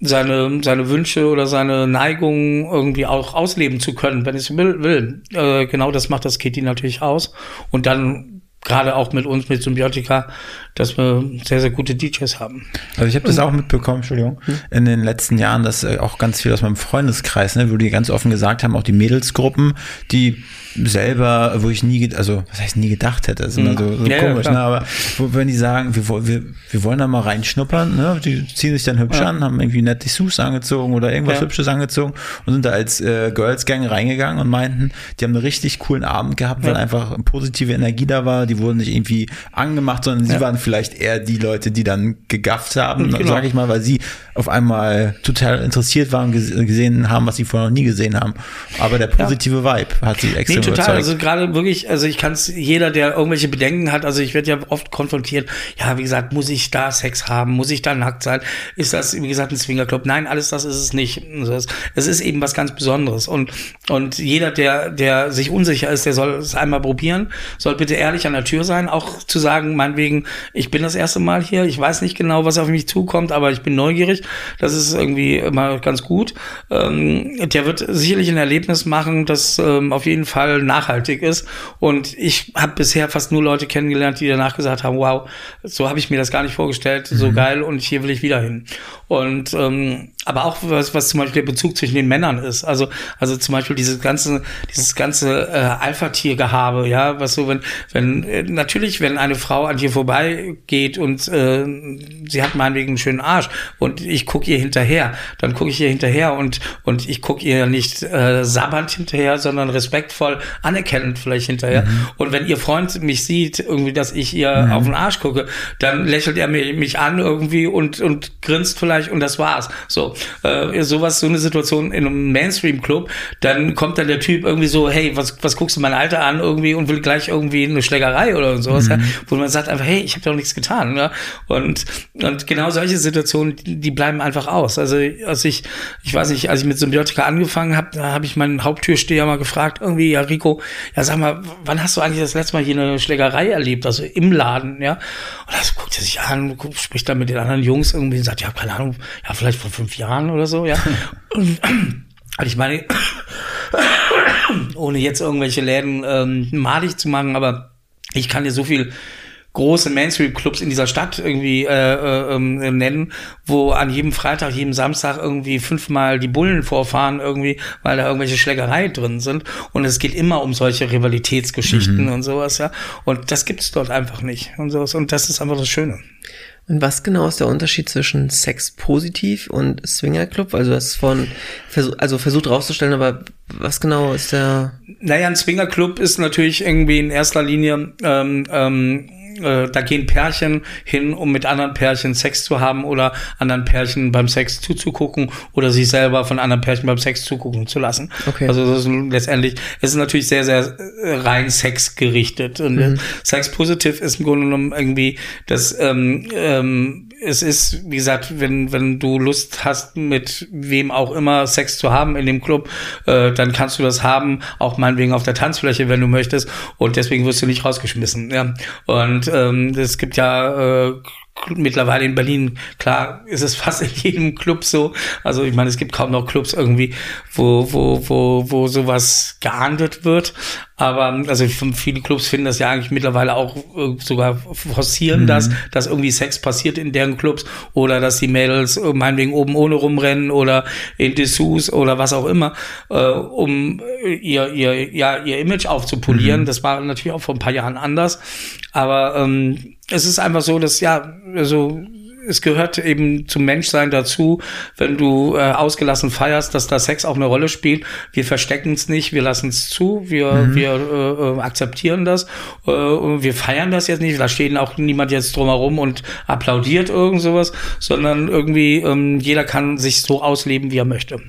seine, seine Wünsche oder seine Neigungen irgendwie auch ausleben zu können, wenn es will. will. Äh, genau das macht das Kitty natürlich aus. Und dann gerade auch mit uns, mit Symbiotika, dass wir sehr, sehr gute DJs haben. Also ich habe das auch mitbekommen, Entschuldigung, hm? in den letzten Jahren, dass äh, auch ganz viel aus meinem Freundeskreis, ne, wo die ganz offen gesagt haben, auch die Mädelsgruppen, die selber, wo ich nie, also was heißt nie gedacht hätte, das ist immer so, so ja, komisch, ja, ne? aber wo, wenn die sagen, wir, wir, wir wollen da mal reinschnuppern, ne? die ziehen sich dann hübsch ja. an, haben irgendwie nette Dessous angezogen oder irgendwas Hübsches angezogen und sind da als äh, Girls Gang reingegangen und meinten, die haben einen richtig coolen Abend gehabt, weil einfach positive Energie da war, die wurden nicht irgendwie angemacht, sondern sie waren vielleicht eher die Leute, die dann gegafft haben, genau. sage ich mal, weil sie auf einmal total interessiert waren, gesehen haben, was sie vorher noch nie gesehen haben. Aber der positive Vibe hat sie extrem total. Überzeugt. Also gerade wirklich, also ich kann es, jeder, der irgendwelche Bedenken hat, also ich werde ja oft konfrontiert, ja, wie gesagt, muss ich da Sex haben? Muss ich da nackt sein? Ist das, wie gesagt, ein Swingerclub? Nein, alles das ist es nicht. Es ist eben was ganz Besonderes. Und, und jeder, der, der sich unsicher ist, der soll es einmal probieren, soll bitte ehrlich an der Tür sein, auch zu sagen, meinetwegen, ich bin das erste Mal hier, ich weiß nicht genau, was auf mich zukommt, aber ich bin neugierig. Das ist irgendwie immer ganz gut. Ähm, der wird sicherlich ein Erlebnis machen, das ähm, auf jeden Fall nachhaltig ist. Und ich habe bisher fast nur Leute kennengelernt, die danach gesagt haben, wow, so habe ich mir das gar nicht vorgestellt, mhm. so geil und hier will ich wieder hin. Und ähm, aber auch was, was zum Beispiel der Bezug zwischen den Männern ist. Also, also zum Beispiel dieses ganze, dieses ganze äh, Alpha-Tier-Gehabe, ja, was so, wenn, wenn, äh, natürlich, wenn eine Frau an dir vorbeigeht und äh, sie hat meinetwegen einen schönen Arsch und ich gucke ihr hinterher, dann gucke ich ihr hinterher und, und ich gucke ihr nicht äh, sabbernd hinterher, sondern respektvoll, anerkennend vielleicht hinterher. Mhm. Und wenn ihr Freund mich sieht, irgendwie, dass ich ihr mhm. auf den Arsch gucke, dann lächelt er mich, mich an irgendwie und, und grinst vielleicht und das war's. So, äh, sowas, so eine Situation in einem Mainstream-Club, dann kommt dann der Typ irgendwie so, hey, was, was guckst du mein Alter an irgendwie und will gleich irgendwie eine Schlägerei oder sowas, mhm. ja, wo man sagt einfach, hey, ich habe doch nichts getan. Ja? Und, und genau solche Situationen, die bleiben einfach aus. Also als ich, ich weiß nicht, als ich mit Symbiotika angefangen habe, da habe ich meinen Haupttürsteher mal gefragt, irgendwie, ja, Rico, ja, sag mal, wann hast du eigentlich das letzte Mal hier eine Schlägerei erlebt, also im Laden, ja? Und das guckt er sich an, spricht dann mit den anderen Jungs irgendwie und sagt, ja, keine Ahnung, ja, vielleicht vor fünf Jahren oder so, ja. Und, und ich meine, ohne jetzt irgendwelche Läden ähm, malig zu machen, aber ich kann dir so viel große Mainstream-Clubs in dieser Stadt irgendwie äh, äh, äh, nennen, wo an jedem Freitag, jedem Samstag irgendwie fünfmal die Bullen vorfahren irgendwie, weil da irgendwelche Schlägereien drin sind. Und es geht immer um solche Rivalitätsgeschichten mhm. und sowas, ja. Und das gibt es dort einfach nicht und sowas. Und das ist einfach das Schöne. Und was genau ist der Unterschied zwischen Sex positiv und Swinger Club? Also das von also versucht rauszustellen, aber was genau ist der? Naja, ein Swinger Club ist natürlich irgendwie in erster Linie ähm, ähm, äh, da gehen Pärchen hin, um mit anderen Pärchen Sex zu haben oder anderen Pärchen beim Sex zuzugucken oder sich selber von anderen Pärchen beim Sex zugucken zu lassen. Okay. Also das ist letztendlich, es ist natürlich sehr, sehr äh, rein Sex gerichtet. Und mhm. Sex Positive ist im Grunde genommen irgendwie das ähm, ähm, es ist, wie gesagt, wenn, wenn du Lust hast, mit wem auch immer Sex zu haben in dem Club, äh, dann kannst du das haben, auch meinetwegen auf der Tanzfläche, wenn du möchtest. Und deswegen wirst du nicht rausgeschmissen. Ja. Und ähm, es gibt ja äh, mittlerweile in Berlin, klar, ist es fast in jedem Club so. Also ich meine, es gibt kaum noch Clubs irgendwie, wo, wo, wo, wo sowas geahndet wird. Aber also viele Clubs finden das ja eigentlich mittlerweile auch äh, sogar forcieren mhm. das, dass irgendwie Sex passiert in deren Clubs oder dass die Mädels äh, meinetwegen oben ohne rumrennen oder in Dessous oder was auch immer, äh, um ihr, ihr, ja, ihr Image aufzupolieren. Mhm. Das war natürlich auch vor ein paar Jahren anders. Aber ähm, es ist einfach so, dass ja, also es gehört eben zum Menschsein dazu, wenn du äh, ausgelassen feierst, dass da Sex auch eine Rolle spielt. Wir verstecken es nicht, wir lassen es zu, wir, mhm. wir äh, äh, akzeptieren das, äh, wir feiern das jetzt nicht, da steht auch niemand jetzt drumherum und applaudiert irgend sowas, sondern irgendwie ähm, jeder kann sich so ausleben, wie er möchte.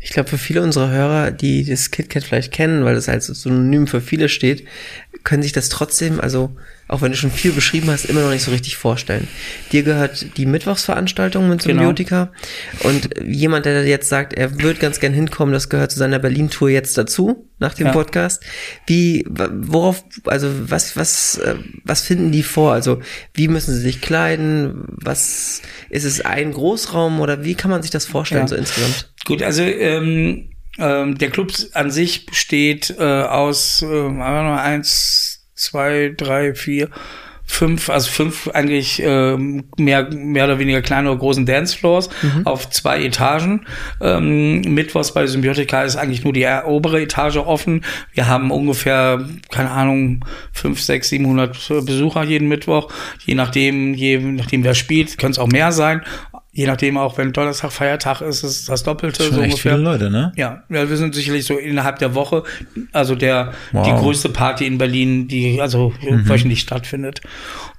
Ich glaube, für viele unserer Hörer, die das KitKat vielleicht kennen, weil das als Synonym für viele steht, können sich das trotzdem, also auch wenn du schon viel beschrieben hast, immer noch nicht so richtig vorstellen. Dir gehört die Mittwochsveranstaltung mit. Symbiotika genau. und jemand, der jetzt sagt, er würde ganz gern hinkommen, das gehört zu seiner Berlin-Tour jetzt dazu, nach dem ja. Podcast. Wie, worauf, also was, was, äh, was finden die vor? Also wie müssen sie sich kleiden? Was, ist es ein Großraum oder wie kann man sich das vorstellen ja. so insgesamt? Gut, also ähm, ähm, der Club an sich besteht äh, aus äh, eins, zwei, drei, vier, fünf, also fünf eigentlich äh, mehr, mehr oder weniger kleine oder großen Dancefloors mhm. auf zwei Etagen. Ähm, Mittwochs bei Symbiotika ist eigentlich nur die obere Etage offen. Wir haben ungefähr, keine Ahnung, fünf, sechs, siebenhundert Besucher jeden Mittwoch. Je nachdem, je nachdem wer spielt, können es auch mehr sein. Je nachdem auch, wenn Donnerstag Feiertag ist, ist das Doppelte. Schon so echt ungefähr. viele Leute, ne? Ja, ja, wir sind sicherlich so innerhalb der Woche, also der wow. die größte Party in Berlin, die also mhm. wöchentlich stattfindet.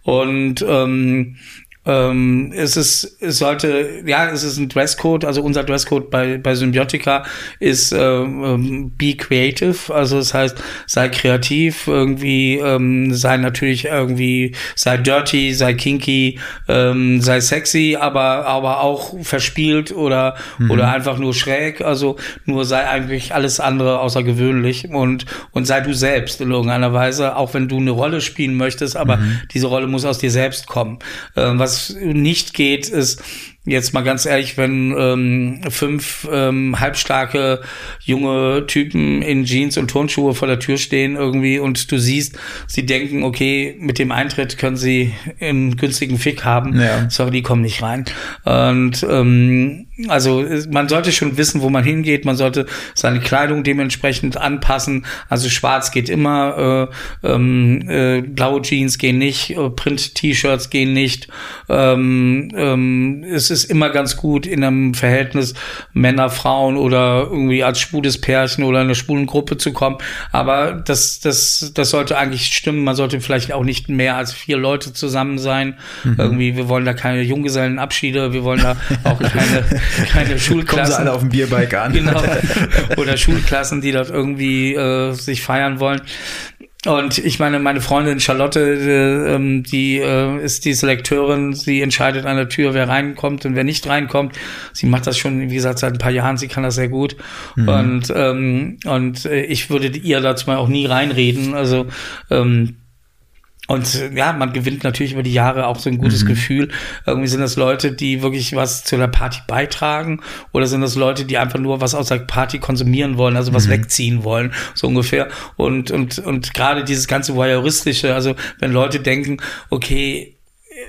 Und ähm, ähm, es ist, es sollte, ja, es ist ein Dresscode. Also unser Dresscode bei, bei Symbiotica ist äh, ähm, be creative. Also das heißt, sei kreativ, irgendwie, ähm, sei natürlich irgendwie, sei dirty, sei kinky, ähm, sei sexy, aber, aber auch verspielt oder, mhm. oder einfach nur schräg. Also nur sei eigentlich alles andere außergewöhnlich und, und sei du selbst in irgendeiner Weise, auch wenn du eine Rolle spielen möchtest, aber mhm. diese Rolle muss aus dir selbst kommen. Ähm, was was nicht geht, ist Jetzt mal ganz ehrlich, wenn ähm, fünf ähm, halbstarke junge Typen in Jeans und Turnschuhe vor der Tür stehen irgendwie und du siehst, sie denken, okay, mit dem Eintritt können sie einen günstigen Fick haben. Ja. Sorry, die kommen nicht rein. Und ähm, also man sollte schon wissen, wo man hingeht. Man sollte seine Kleidung dementsprechend anpassen. Also schwarz geht immer, äh, ähm, äh, blaue Jeans gehen nicht, äh, Print-T-Shirts gehen nicht. Ähm, ähm, es ist immer ganz gut in einem Verhältnis Männer, Frauen oder irgendwie als schwules Pärchen oder eine schwulen Gruppe zu kommen. Aber das, das, das sollte eigentlich stimmen. Man sollte vielleicht auch nicht mehr als vier Leute zusammen sein. Mhm. Irgendwie, wir wollen da keine Junggesellenabschiede, wir wollen da auch keine, keine Schulklassen. Kommen sie alle auf dem Bierbike an. Genau. Oder Schulklassen, die dort irgendwie äh, sich feiern wollen. Und ich meine, meine Freundin Charlotte, äh, ähm, die äh, ist die Selekteurin, sie entscheidet an der Tür, wer reinkommt und wer nicht reinkommt. Sie macht das schon, wie gesagt, seit ein paar Jahren, sie kann das sehr gut. Mhm. Und, ähm, und äh, ich würde ihr dazu mal auch nie reinreden. Also ähm, und ja, man gewinnt natürlich über die Jahre auch so ein gutes mhm. Gefühl. Irgendwie sind das Leute, die wirklich was zu der Party beitragen oder sind das Leute, die einfach nur was aus der Party konsumieren wollen, also was mhm. wegziehen wollen, so ungefähr. Und, und, und gerade dieses ganze Voyeuristische, also wenn Leute denken, okay,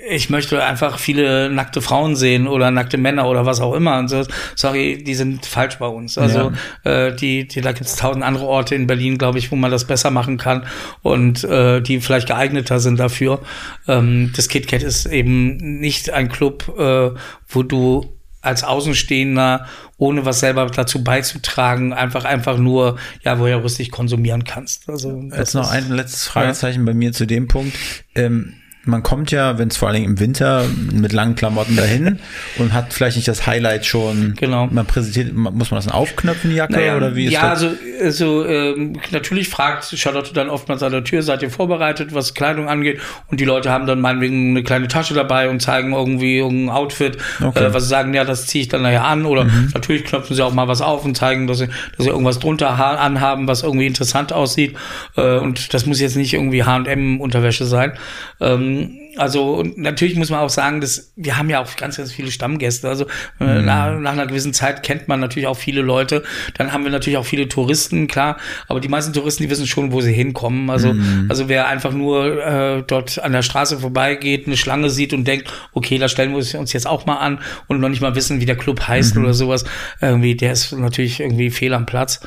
ich möchte einfach viele nackte Frauen sehen oder nackte Männer oder was auch immer und so. Sorry, die sind falsch bei uns. Also ja. äh, die, die, da gibt es tausend andere Orte in Berlin, glaube ich, wo man das besser machen kann und äh, die vielleicht geeigneter sind dafür. Ähm, das KitKat ist eben nicht ein Club, äh, wo du als Außenstehender, ohne was selber dazu beizutragen, einfach einfach nur ja voyeuristisch konsumieren kannst. Also jetzt noch ein letztes Fragezeichen ja. bei mir zu dem Punkt. Ähm, man kommt ja, wenn es vor allem im Winter mit langen Klamotten dahin und hat vielleicht nicht das Highlight schon. Genau. Man präsentiert, muss man das dann aufknöpfen, die Jacke, naja, oder wie ist ja, das? Ja, also, also ähm, natürlich fragt Charlotte dann oftmals an der Tür, seid ihr vorbereitet, was Kleidung angeht? Und die Leute haben dann meinetwegen eine kleine Tasche dabei und zeigen irgendwie irgendein Outfit, okay. äh, was sie sagen, ja, das ziehe ich dann nachher an. Oder mhm. natürlich knöpfen sie auch mal was auf und zeigen, dass sie, dass sie irgendwas drunter anhaben, was irgendwie interessant aussieht. Äh, und das muss jetzt nicht irgendwie H&M-Unterwäsche sein. Ähm, Um, also natürlich muss man auch sagen, dass wir haben ja auch ganz, ganz viele Stammgäste. Also äh, mhm. nach, nach, einer gewissen Zeit kennt man natürlich auch viele Leute. Dann haben wir natürlich auch viele Touristen, klar. Aber die meisten Touristen, die wissen schon, wo sie hinkommen. Also, mhm. also wer einfach nur äh, dort an der Straße vorbeigeht, eine Schlange sieht und denkt, okay, da stellen wir uns jetzt auch mal an und noch nicht mal wissen, wie der Club heißt mhm. oder sowas, irgendwie, der ist natürlich irgendwie fehl am Platz.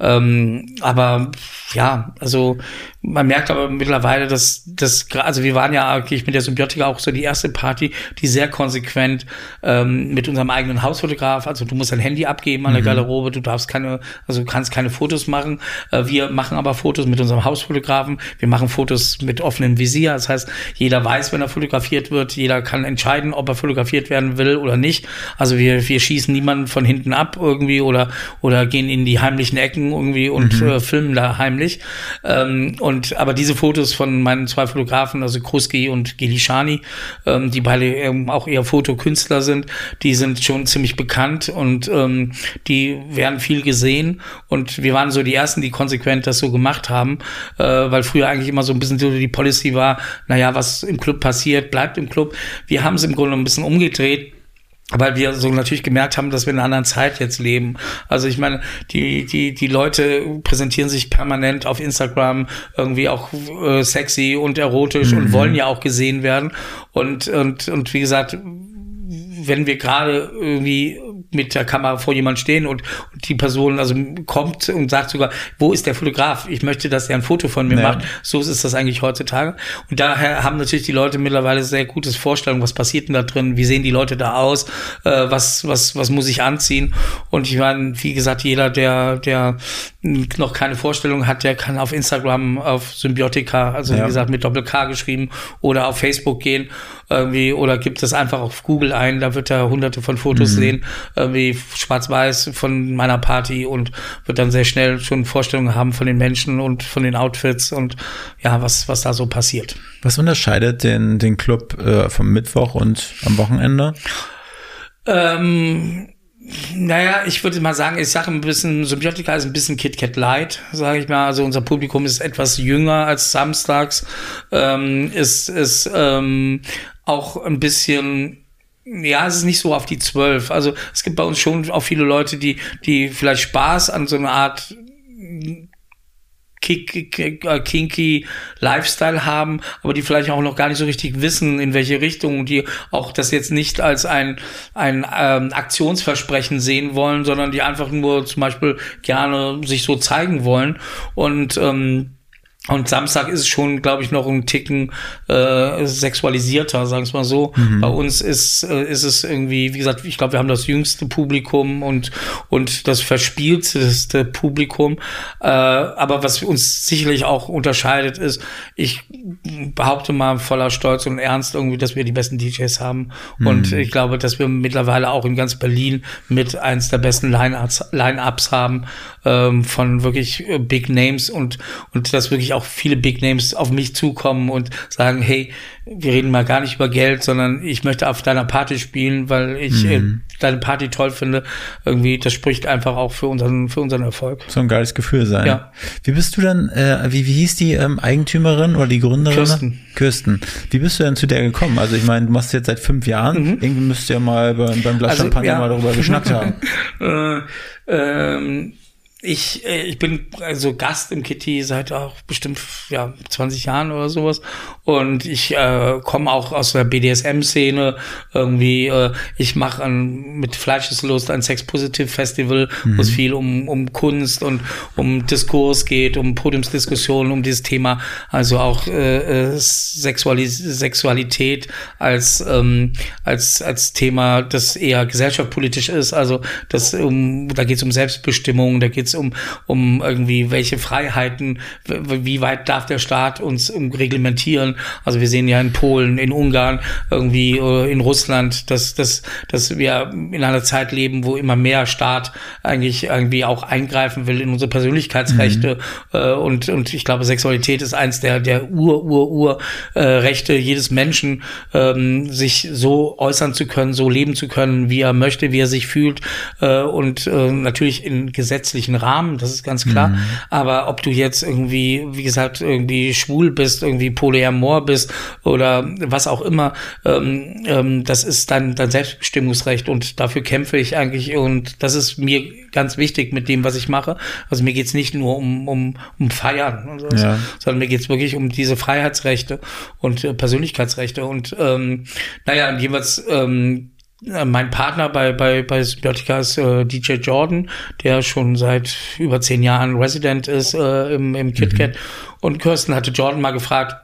Ähm, aber ja, also man merkt aber mittlerweile, dass das, also wir waren ja eigentlich mit der Symbiotika auch so die erste Party, die sehr konsequent ähm, mit unserem eigenen Hausfotograf, also du musst dein Handy abgeben an der mhm. Garderobe, du darfst keine, also du kannst keine Fotos machen. Äh, wir machen aber Fotos mit unserem Hausfotografen, wir machen Fotos mit offenem Visier, das heißt, jeder weiß, wenn er fotografiert wird, jeder kann entscheiden, ob er fotografiert werden will oder nicht. Also wir, wir schießen niemanden von hinten ab irgendwie oder, oder gehen in die heimlichen Ecken irgendwie und mhm. äh, filmen da heimlich. Ähm, und aber diese Fotos von meinen zwei Fotografen, also Kruski und Gilishani, ähm, die beide ähm, auch eher Fotokünstler sind, die sind schon ziemlich bekannt und ähm, die werden viel gesehen. Und wir waren so die ersten, die konsequent das so gemacht haben, äh, weil früher eigentlich immer so ein bisschen so die Policy war, naja, was im Club passiert, bleibt im Club. Wir haben es im Grunde ein bisschen umgedreht weil wir so natürlich gemerkt haben, dass wir in einer anderen Zeit jetzt leben. Also ich meine, die die die Leute präsentieren sich permanent auf Instagram irgendwie auch äh, sexy und erotisch mhm. und wollen ja auch gesehen werden und und und wie gesagt, wenn wir gerade irgendwie mit der Kamera vor jemand stehen und, und, die Person also kommt und sagt sogar, wo ist der Fotograf? Ich möchte, dass er ein Foto von mir ja. macht. So ist das eigentlich heutzutage. Und daher haben natürlich die Leute mittlerweile sehr gutes Vorstellung, was passiert denn da drin? Wie sehen die Leute da aus? Äh, was, was, was muss ich anziehen? Und ich meine, wie gesagt, jeder, der, der noch keine Vorstellung hat, der kann auf Instagram, auf Symbiotika, also ja. wie gesagt, mit Doppel K geschrieben oder auf Facebook gehen irgendwie oder gibt es einfach auf Google ein, da wird er hunderte von Fotos mhm. sehen, irgendwie schwarz-weiß von meiner Party und wird dann sehr schnell schon Vorstellungen haben von den Menschen und von den Outfits und ja, was, was da so passiert. Was unterscheidet den, den Club äh, vom Mittwoch und am Wochenende? Ähm, naja, ich würde mal sagen, ich sage ein bisschen, Symbiotika ist ein bisschen KitKat Light, sage ich mal. Also unser Publikum ist etwas jünger als samstags, ähm, ist, ist ähm, auch ein bisschen ja, es ist nicht so auf die zwölf. Also es gibt bei uns schon auch viele Leute, die, die vielleicht Spaß an so einer Art äh, kinky Lifestyle haben, aber die vielleicht auch noch gar nicht so richtig wissen, in welche Richtung, die auch das jetzt nicht als ein, ein ähm, Aktionsversprechen sehen wollen, sondern die einfach nur zum Beispiel gerne sich so zeigen wollen. Und ähm, und Samstag ist schon, glaube ich, noch ein Ticken äh, sexualisierter, sagen wir mal so. Mhm. Bei uns ist, äh, ist es irgendwie, wie gesagt, ich glaube, wir haben das jüngste Publikum und, und das verspielteste Publikum. Äh, aber was uns sicherlich auch unterscheidet, ist, ich behaupte mal voller Stolz und Ernst irgendwie, dass wir die besten DJs haben. Mhm. Und ich glaube, dass wir mittlerweile auch in ganz Berlin mit eins der besten Line-Ups Line haben ähm, von wirklich äh, Big Names und, und dass wirklich auch viele Big Names auf mich zukommen und sagen, hey, wir reden mal gar nicht über Geld, sondern ich möchte auf deiner Party spielen, weil ich äh, mhm. äh, deine Party toll finde. Irgendwie, das spricht einfach auch für unseren, für unseren Erfolg. So ein geiles Gefühl sein. Ja. Wie bist du dann, äh, wie, wie hieß die ähm, Eigentümerin oder die Gründerin? Kirsten. Kirsten. Wie bist du denn zu der gekommen? Also ich meine, du machst jetzt seit fünf Jahren. Mhm. Irgendwie müsst ihr mal beim, beim Glas also, Champagner ja. mal darüber geschnackt haben. äh, ähm, ich, äh, ich bin also Gast im Kitty seit auch bestimmt ja 20 Jahren oder sowas und ich äh, komme auch aus der BDSM-Szene irgendwie. Äh, ich mache mit Fleischeslust ein Sex-Positive-Festival, mhm. wo es viel um, um Kunst und um Diskurs geht, um Podiumsdiskussionen, um dieses Thema, also auch äh, äh Sexuali Sexualität als ähm, als als Thema, das eher gesellschaftspolitisch ist. Also das um da geht es um Selbstbestimmung, da geht es es um, um irgendwie welche Freiheiten, wie weit darf der Staat uns reglementieren. Also wir sehen ja in Polen, in Ungarn, irgendwie äh, in Russland, dass, dass, dass wir in einer Zeit leben, wo immer mehr Staat eigentlich irgendwie auch eingreifen will in unsere Persönlichkeitsrechte. Mhm. Äh, und, und ich glaube, Sexualität ist eins der, der Ur, Ur, Ur äh, Rechte jedes Menschen, ähm, sich so äußern zu können, so leben zu können, wie er möchte, wie er sich fühlt. Äh, und äh, natürlich in gesetzlichen Rahmen, das ist ganz klar. Mhm. Aber ob du jetzt irgendwie, wie gesagt, irgendwie schwul bist, irgendwie polyamor bist oder was auch immer, ähm, ähm, das ist dein, dein Selbstbestimmungsrecht und dafür kämpfe ich eigentlich und das ist mir ganz wichtig mit dem, was ich mache. Also mir geht's nicht nur um, um, um Feiern, und sowas, ja. sondern mir geht's wirklich um diese Freiheitsrechte und äh, Persönlichkeitsrechte und ähm, naja, und jeweils ähm, äh, mein Partner bei, bei, bei Symbiotica ist äh, DJ Jordan, der schon seit über zehn Jahren Resident ist äh, im, im KitKat. Mhm. Und Kirsten hatte Jordan mal gefragt,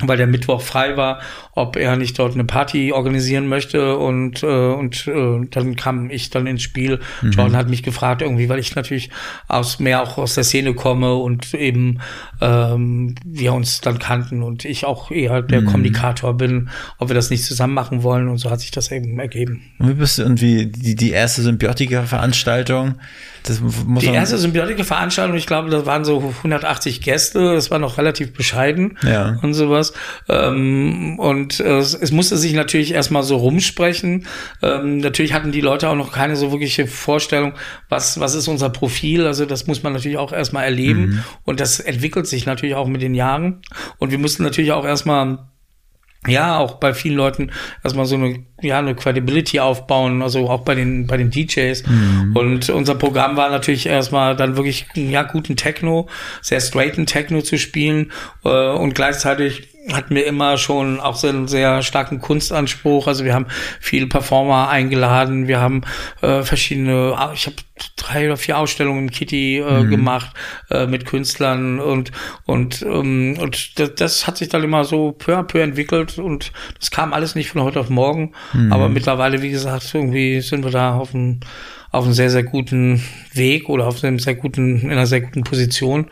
weil der Mittwoch frei war, ob er nicht dort eine Party organisieren möchte und äh, und äh, dann kam ich dann ins Spiel. Mhm. Jordan hat mich gefragt irgendwie, weil ich natürlich aus mehr auch aus der Szene komme und eben ähm, wir uns dann kannten und ich auch eher der mhm. Kommunikator bin, ob wir das nicht zusammen machen wollen und so hat sich das eben ergeben. Und wie bist du irgendwie die die erste Symbiotika-Veranstaltung? Das muss die erste Symbiotika-Veranstaltung, ich glaube, das waren so 180 Gäste, das war noch relativ bescheiden ja. und sowas. Ähm, und äh, es, es, musste sich natürlich erstmal so rumsprechen. Ähm, natürlich hatten die Leute auch noch keine so wirkliche Vorstellung, was, was ist unser Profil. Also das muss man natürlich auch erstmal erleben. Mhm. Und das entwickelt sich natürlich auch mit den Jahren. Und wir mussten natürlich auch erstmal ja, auch bei vielen Leuten erstmal so eine, ja, eine Credibility aufbauen, also auch bei den, bei den DJs. Mhm. Und unser Programm war natürlich erstmal dann wirklich, ja, guten Techno, sehr straighten Techno zu spielen, äh, und gleichzeitig hatten wir immer schon auch so einen sehr starken Kunstanspruch. Also wir haben viele Performer eingeladen, wir haben äh, verschiedene, ich habe drei oder vier Ausstellungen im Kitty äh, mhm. gemacht äh, mit Künstlern und und ähm, und das, das, hat sich dann immer so peu à peu entwickelt und das kam alles nicht von heute auf morgen. Mhm. Aber mittlerweile, wie gesagt, irgendwie sind wir da auf einem auf einem sehr sehr guten Weg oder auf einem sehr guten in einer sehr guten Position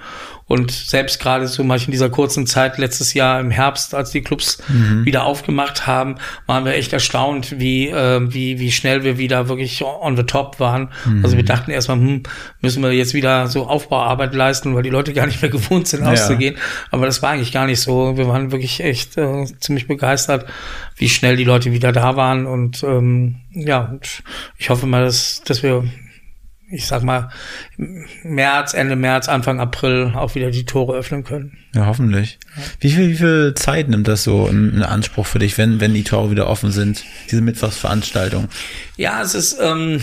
und selbst gerade so manchmal in dieser kurzen Zeit letztes Jahr im Herbst, als die Clubs mhm. wieder aufgemacht haben, waren wir echt erstaunt, wie, äh, wie, wie schnell wir wieder wirklich on the top waren. Mhm. Also wir dachten erstmal, hm, müssen wir jetzt wieder so Aufbauarbeit leisten, weil die Leute gar nicht mehr gewohnt sind, auszugehen. Ja. Aber das war eigentlich gar nicht so. Wir waren wirklich echt äh, ziemlich begeistert, wie schnell die Leute wieder da waren. Und ähm, ja, und ich hoffe mal, dass, dass wir ich sag mal, März, Ende März, Anfang April auch wieder die Tore öffnen können. Ja, hoffentlich. Wie viel, wie viel Zeit nimmt das so in, Anspruch für dich, wenn, wenn die Tore wieder offen sind, diese Mittwochsveranstaltung? Ja, es ist, ähm,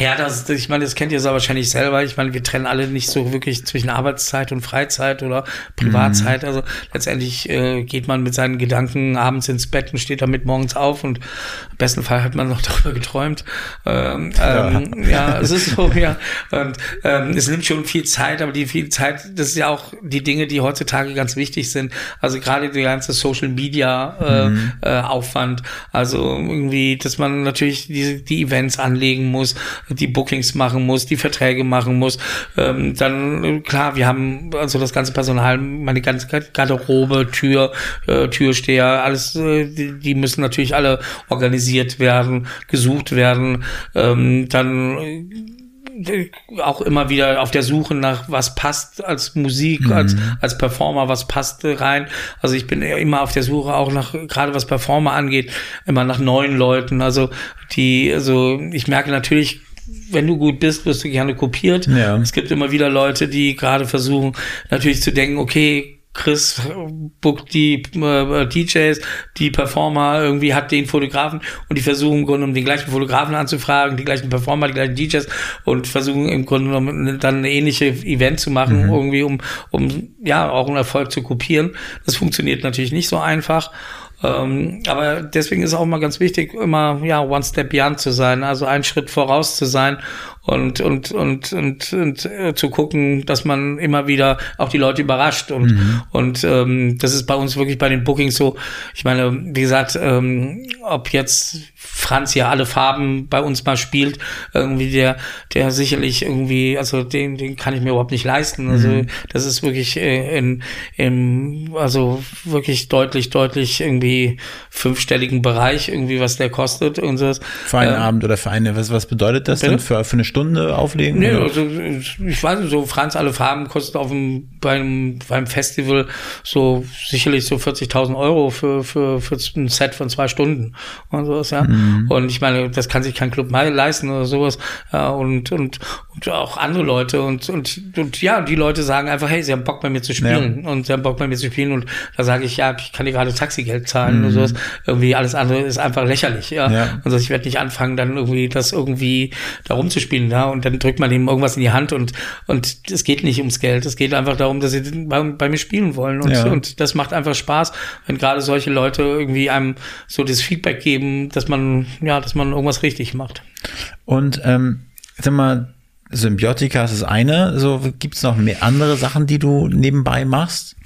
ja, das, ich meine, das kennt ihr so wahrscheinlich selber. Ich meine, wir trennen alle nicht so wirklich zwischen Arbeitszeit und Freizeit oder Privatzeit. Mhm. Also letztendlich äh, geht man mit seinen Gedanken abends ins Bett und steht damit morgens auf und im besten Fall hat man noch darüber geträumt. Ähm, ja. Ähm, ja, es ist so, ja. Und ähm, es nimmt schon viel Zeit, aber die viel Zeit, das ist ja auch die Dinge, die heutzutage ganz wichtig sind. Also gerade die ganze Social Media äh, mhm. äh, Aufwand. Also irgendwie, dass man natürlich die, die Events anlegen muss die Bookings machen muss, die Verträge machen muss. Ähm, dann, klar, wir haben also das ganze Personal, meine ganze Garderobe, Tür, äh, Türsteher, alles, äh, die, die, müssen natürlich alle organisiert werden, gesucht werden. Ähm, dann äh, auch immer wieder auf der Suche nach was passt als Musik, mhm. als, als Performer, was passt rein. Also ich bin immer auf der Suche auch nach, gerade was Performer angeht, immer nach neuen Leuten. Also die, also ich merke natürlich, wenn du gut bist, wirst du gerne kopiert. Ja. Es gibt immer wieder Leute, die gerade versuchen, natürlich zu denken, okay, Chris bookt die äh, DJs, die Performer, irgendwie hat den Fotografen und die versuchen im Grunde um den gleichen Fotografen anzufragen, die gleichen Performer, die gleichen DJs und versuchen im Grunde genommen dann eine ähnliche Event zu machen, mhm. irgendwie um, um ja auch einen Erfolg zu kopieren. Das funktioniert natürlich nicht so einfach. Ähm, aber deswegen ist auch mal ganz wichtig, immer ja one step beyond zu sein, also einen Schritt voraus zu sein und und und und, und äh, zu gucken, dass man immer wieder auch die Leute überrascht und mhm. und ähm, das ist bei uns wirklich bei den Bookings so. Ich meine, wie gesagt, ähm, ob jetzt Franz ja alle Farben bei uns mal spielt, irgendwie der der sicherlich irgendwie, also den den kann ich mir überhaupt nicht leisten. Also mhm. das ist wirklich äh, in, in also wirklich deutlich deutlich irgendwie fünfstelligen Bereich irgendwie was der kostet und so. Für einen ähm, Abend oder für eine was was bedeutet das bitte? denn für für eine Stunde auflegen? Nee, also, ich weiß nicht, so Franz alle Farben kostet auf dem beim beim Festival so sicherlich so 40.000 Euro für für für ein Set von zwei Stunden und sowas ja. Mhm. Und ich meine, das kann sich kein Club mal leisten oder sowas ja, und und und auch andere Leute und und und ja, die Leute sagen einfach, hey, sie haben Bock bei mir zu spielen ja. und sie haben Bock bei mir zu spielen und da sage ich, ja, ich kann dir gerade Taxigeld zahlen mhm. oder sowas. Irgendwie alles andere ist einfach lächerlich, ja. ja. Also ich werde nicht anfangen, dann irgendwie das irgendwie da rumzuspielen, ja, und dann drückt man ihm irgendwas in die Hand und und es geht nicht ums Geld, es geht einfach darum, dass sie bei, bei mir spielen wollen und, ja. und das macht einfach Spaß, wenn gerade solche Leute irgendwie einem so das Feedback geben, dass man ja, dass man irgendwas richtig macht. Und ähm, sag mal, Symbiotika ist das eine. So gibt's noch mehr andere Sachen, die du nebenbei machst?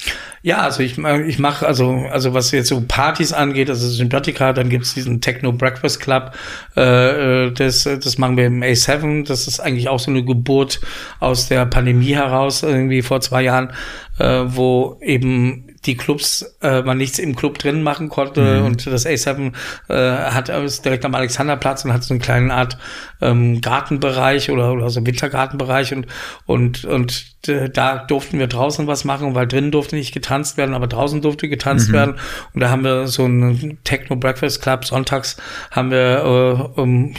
Ja, also ich, ich mache, also, also was jetzt so Partys angeht, also Symbiotika, dann gibt's diesen Techno Breakfast Club, äh, äh das, das machen wir im A7, das ist eigentlich auch so eine Geburt aus der Pandemie heraus, irgendwie vor zwei Jahren, äh, wo eben die Clubs äh, man nichts im Club drin machen konnte mhm. und das A7 äh, hat ist direkt am Alexanderplatz und hat so einen kleinen Art ähm, Gartenbereich oder, oder so Wintergartenbereich und und und da durften wir draußen was machen, weil drinnen durfte nicht getanzt werden, aber draußen durfte getanzt mhm. werden. Und da haben wir so einen Techno Breakfast Club. Sonntags haben wir äh, um,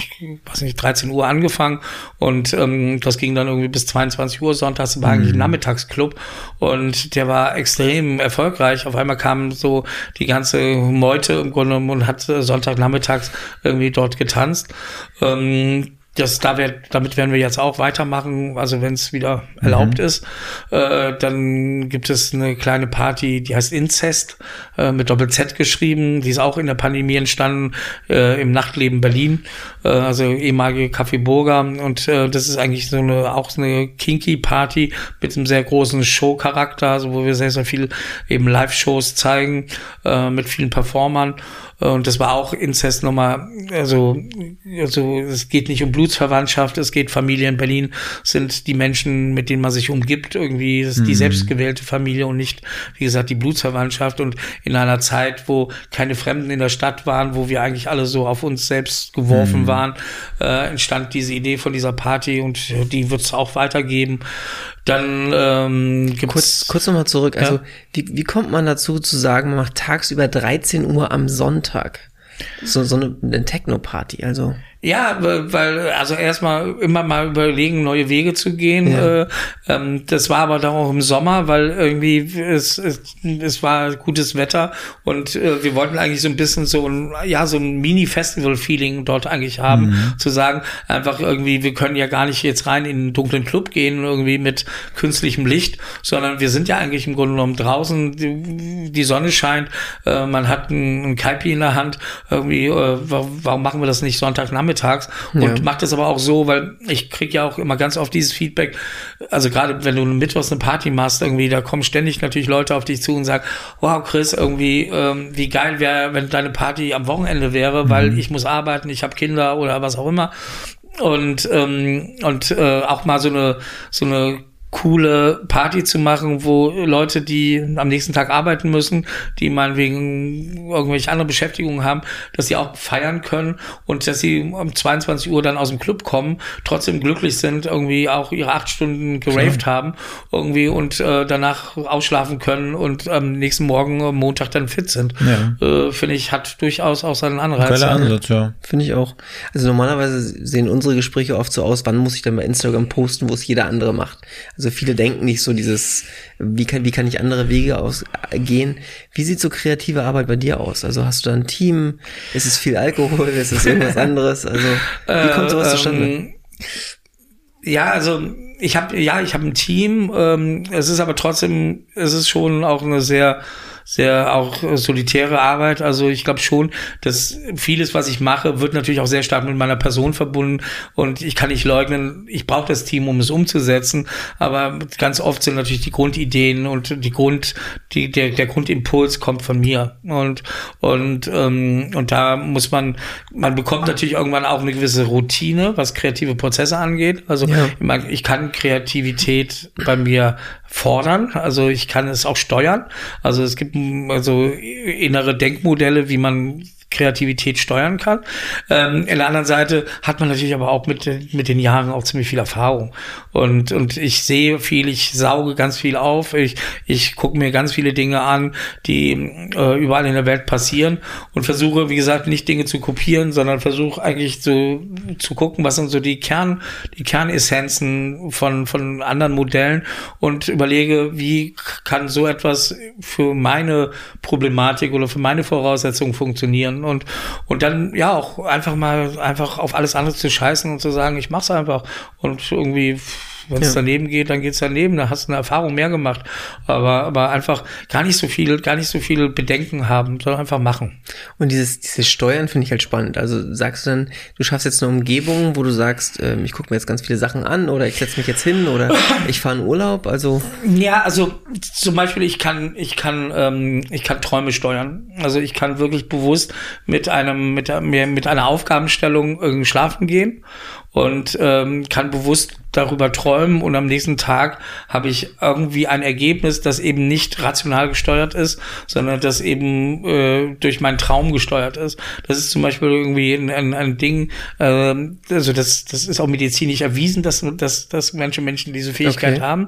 weiß nicht, 13 Uhr angefangen und ähm, das ging dann irgendwie bis 22 Uhr. Sonntags war eigentlich ein mhm. Nachmittagsclub und der war extrem erfolgreich. Auf einmal kam so die ganze Meute im Grunde und hat äh, Sonntagnachmittags irgendwie dort getanzt. Ähm, das, da wird, damit werden wir jetzt auch weitermachen, also wenn es wieder mhm. erlaubt ist. Äh, dann gibt es eine kleine Party, die heißt Incest, äh, mit Doppel-Z geschrieben. Die ist auch in der Pandemie entstanden, äh, im Nachtleben Berlin, äh, also ehemalige Café Burger. Und äh, das ist eigentlich so eine, auch so eine Kinky-Party mit einem sehr großen Show-Charakter, also wo wir sehr, sehr viel eben Live-Shows zeigen, äh, mit vielen Performern. Und das war auch Inzest nochmal, also, also es geht nicht um Blutsverwandtschaft, es geht Familie in Berlin, sind die Menschen, mit denen man sich umgibt, irgendwie, ist mhm. die selbstgewählte Familie und nicht, wie gesagt, die Blutsverwandtschaft. Und in einer Zeit, wo keine Fremden in der Stadt waren, wo wir eigentlich alle so auf uns selbst geworfen mhm. waren, äh, entstand diese Idee von dieser Party und die wird es auch weitergeben. Dann ähm, gibt's kurz, kurz nochmal zurück. Also ja? wie, wie kommt man dazu zu sagen, man macht tagsüber 13 Uhr am Sonntag so, so eine, eine Techno-Party? Also ja, weil, also erstmal immer mal überlegen, neue Wege zu gehen. Ja. Äh, ähm, das war aber dann auch im Sommer, weil irgendwie es, es, es war gutes Wetter und äh, wir wollten eigentlich so ein bisschen so ein, ja, so ein Mini-Festival-Feeling dort eigentlich haben, mhm. zu sagen, einfach irgendwie, wir können ja gar nicht jetzt rein in einen dunklen Club gehen, irgendwie mit künstlichem Licht, sondern wir sind ja eigentlich im Grunde genommen draußen, die, die Sonne scheint, äh, man hat ein, ein Kaipi in der Hand, irgendwie, äh, warum machen wir das nicht Sonntagnachmittag? Nachmittags und ja. mache das aber auch so, weil ich kriege ja auch immer ganz oft dieses Feedback, also gerade wenn du mittwochs eine Party machst, irgendwie, da kommen ständig natürlich Leute auf dich zu und sagen, wow, Chris, irgendwie, ähm, wie geil wäre, wenn deine Party am Wochenende wäre, weil mhm. ich muss arbeiten, ich habe Kinder oder was auch immer. Und, ähm, und äh, auch mal so eine, so eine coole Party zu machen, wo Leute, die am nächsten Tag arbeiten müssen, die meinetwegen irgendwelche andere Beschäftigungen haben, dass sie auch feiern können und dass sie um 22 Uhr dann aus dem Club kommen, trotzdem glücklich sind, irgendwie auch ihre acht Stunden geraved ja. haben irgendwie und äh, danach ausschlafen können und am nächsten Morgen am Montag dann fit sind. Ja. Äh, Finde ich, hat durchaus auch seinen Anreiz. Geiler Ansatz, ja. Finde ich auch. Also normalerweise sehen unsere Gespräche oft so aus, wann muss ich denn bei Instagram posten, wo es jeder andere macht. Also also viele denken nicht so dieses, wie kann, wie kann ich andere Wege ausgehen? Wie sieht so kreative Arbeit bei dir aus? Also hast du da ein Team? Ist es viel Alkohol? Ist es irgendwas anderes? Also wie kommt sowas äh, zustande? Ähm, ja, also ich habe ja, ich habe ein Team. Ähm, es ist aber trotzdem, es ist schon auch eine sehr sehr auch solitäre Arbeit. Also ich glaube schon, dass vieles, was ich mache, wird natürlich auch sehr stark mit meiner Person verbunden und ich kann nicht leugnen, ich brauche das Team, um es umzusetzen, aber ganz oft sind natürlich die Grundideen und die Grund, die, der, der Grundimpuls kommt von mir und und ähm, und da muss man, man bekommt natürlich irgendwann auch eine gewisse Routine, was kreative Prozesse angeht. Also ja. ich kann Kreativität bei mir fordern, also ich kann es auch steuern. Also es gibt also innere Denkmodelle, wie man Kreativität steuern kann. Ähm, in der anderen Seite hat man natürlich aber auch mit, mit den Jahren auch ziemlich viel Erfahrung. Und, und ich sehe viel, ich sauge ganz viel auf, ich, ich gucke mir ganz viele Dinge an, die äh, überall in der Welt passieren und versuche, wie gesagt, nicht Dinge zu kopieren, sondern versuche eigentlich so zu gucken, was sind so die Kern, die Kernessenzen von, von anderen Modellen und überlege, wie kann so etwas für meine Problematik oder für meine Voraussetzungen funktionieren und, und dann ja auch einfach mal einfach auf alles andere zu scheißen und zu sagen, ich mach's einfach. Und irgendwie wenn es ja. daneben geht, dann geht's daneben. Da hast du eine Erfahrung mehr gemacht. Aber, aber einfach gar nicht so viel, gar nicht so viel Bedenken haben, sondern einfach machen. Und dieses, dieses Steuern finde ich halt spannend. Also sagst du dann, du schaffst jetzt eine Umgebung, wo du sagst, äh, ich gucke mir jetzt ganz viele Sachen an oder ich setze mich jetzt hin oder ich fahre in Urlaub. Also ja, also zum Beispiel ich kann, ich kann, ähm, ich kann Träume steuern. Also ich kann wirklich bewusst mit einem, mit, mit einer Aufgabenstellung irgendwie schlafen gehen und ähm, kann bewusst darüber träumen und am nächsten Tag habe ich irgendwie ein Ergebnis, das eben nicht rational gesteuert ist, sondern das eben äh, durch meinen Traum gesteuert ist. Das ist zum Beispiel irgendwie ein, ein, ein Ding, äh, also das, das ist auch medizinisch erwiesen, dass, dass, dass Menschen Menschen diese Fähigkeit okay. haben.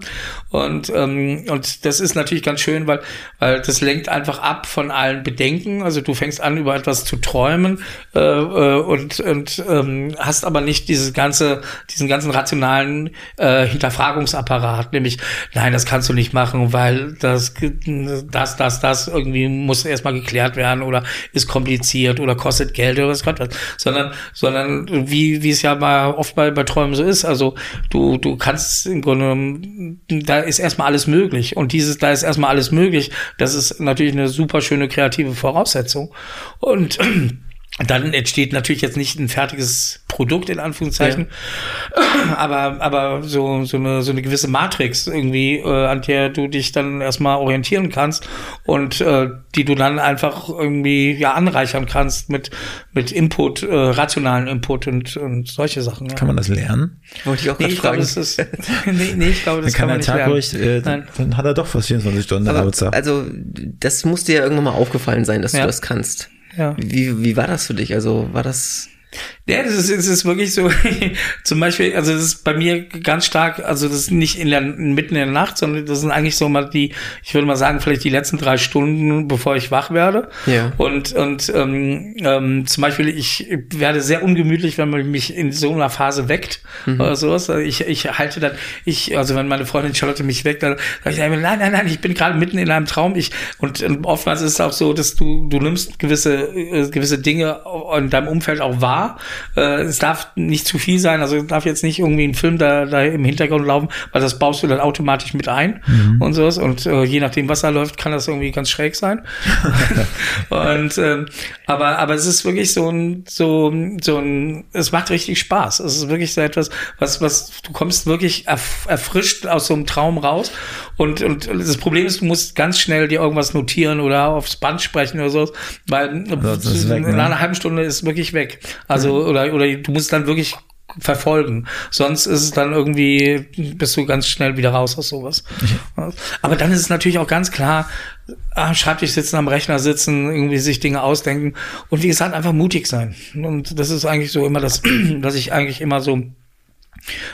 Und, ähm, und das ist natürlich ganz schön, weil, weil das lenkt einfach ab von allen Bedenken. Also du fängst an, über etwas zu träumen äh, äh, und, und ähm, hast aber nicht dieses ganze, diesen ganzen rationalen äh, Hinterfragungsapparat, nämlich, nein, das kannst du nicht machen, weil das, das, das, das irgendwie muss erstmal geklärt werden oder ist kompliziert oder kostet Geld oder was Gott was, sondern, sondern wie, wie es ja mal oft bei, bei Träumen so ist, also du, du kannst im Grunde, da ist erstmal alles möglich. Und dieses, da ist erstmal alles möglich, das ist natürlich eine super schöne kreative Voraussetzung. Und dann entsteht natürlich jetzt nicht ein fertiges Produkt in Anführungszeichen, ja. aber aber so so eine so eine gewisse Matrix irgendwie, äh, an der du dich dann erstmal orientieren kannst und äh, die du dann einfach irgendwie ja anreichern kannst mit mit Input, äh, rationalen Input und und solche Sachen. Ja. Kann man das lernen? Wollte ich auch nee, ich glaube, das ist nee, nee, ich glaube, das dann kann, kann man nicht Tag lernen. Ruhig, äh, dann, dann hat er doch fast 24 Stunden aber, Also das muss dir ja irgendwann mal aufgefallen sein, dass ja. du das kannst. Ja. Wie, wie war das für dich? Also war das ja, das ist, das ist wirklich so, zum Beispiel, also das ist bei mir ganz stark, also das ist nicht in der, mitten in der Nacht, sondern das sind eigentlich so mal die, ich würde mal sagen, vielleicht die letzten drei Stunden, bevor ich wach werde. Ja. Und, und ähm, ähm, zum Beispiel, ich werde sehr ungemütlich, wenn man mich in so einer Phase weckt mhm. oder sowas. Also ich, ich halte dann, ich, also wenn meine Freundin Charlotte mich weckt, dann sage ich, nein, nein, nein, ich bin gerade mitten in einem Traum. Ich, und, und oftmals ist es auch so, dass du, du nimmst gewisse, äh, gewisse Dinge in deinem Umfeld auch wahr äh, es darf nicht zu viel sein, also es darf jetzt nicht irgendwie ein Film da, da im Hintergrund laufen, weil das baust du dann automatisch mit ein mhm. und sowas. Und äh, je nachdem, was da läuft, kann das irgendwie ganz schräg sein. und ähm, aber, aber es ist wirklich so ein, so, so ein, es macht richtig Spaß. Es ist wirklich so etwas, was, was, du kommst wirklich erf erfrischt aus so einem Traum raus. Und, und das Problem ist, du musst ganz schnell dir irgendwas notieren oder aufs Band sprechen oder so, weil also weg, ne? nach einer halben Stunde ist wirklich weg. Also, oder, oder du musst dann wirklich verfolgen. Sonst ist es dann irgendwie, bist du ganz schnell wieder raus aus sowas. Ja. Aber dann ist es natürlich auch ganz klar, am Schreibtisch sitzen, am Rechner sitzen, irgendwie sich Dinge ausdenken und wie gesagt, einfach mutig sein. Und das ist eigentlich so immer das, was ich eigentlich immer so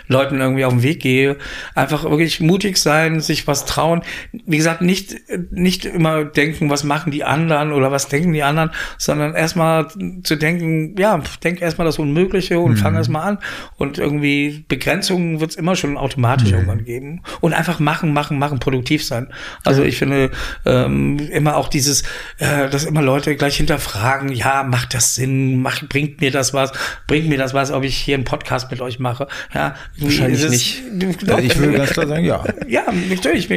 Leuten irgendwie auf den Weg gehe. Einfach wirklich mutig sein, sich was trauen. Wie gesagt, nicht, nicht immer denken, was machen die anderen oder was denken die anderen, sondern erstmal zu denken, ja, denk erstmal das Unmögliche und mhm. fang erstmal an. Und irgendwie Begrenzungen wird es immer schon automatisch mhm. irgendwann geben. Und einfach machen, machen, machen, produktiv sein. Also ich finde ähm, immer auch dieses, äh, dass immer Leute gleich hinterfragen, ja, macht das Sinn, macht, bringt mir das was, bringt mir das was, ob ich hier einen Podcast mit euch mache. Ja, ja, wahrscheinlich nicht. ich würde ganz klar sagen, ja. Ja, natürlich.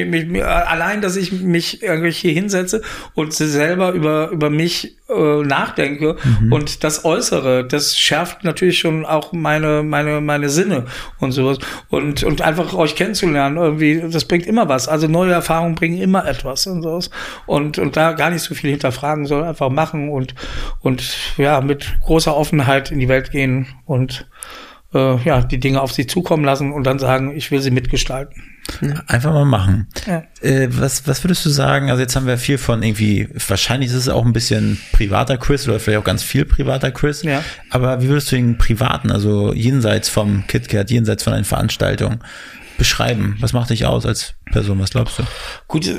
Allein, dass ich mich irgendwie hier hinsetze und selber über über mich äh, nachdenke mhm. und das Äußere, das schärft natürlich schon auch meine meine meine Sinne und sowas und und einfach euch kennenzulernen irgendwie, das bringt immer was. Also neue Erfahrungen bringen immer etwas und sowas und und da gar nicht so viel hinterfragen, soll einfach machen und und ja mit großer Offenheit in die Welt gehen und äh, ja, die Dinge auf sich zukommen lassen und dann sagen, ich will sie mitgestalten. Einfach mal machen. Ja. Äh, was, was würdest du sagen? Also jetzt haben wir viel von irgendwie, wahrscheinlich ist es auch ein bisschen privater Quiz oder vielleicht auch ganz viel privater Quiz. Ja. Aber wie würdest du den privaten, also jenseits vom KitKat, jenseits von einer Veranstaltung, beschreiben? Was macht dich aus als Person? Was glaubst du? Gut,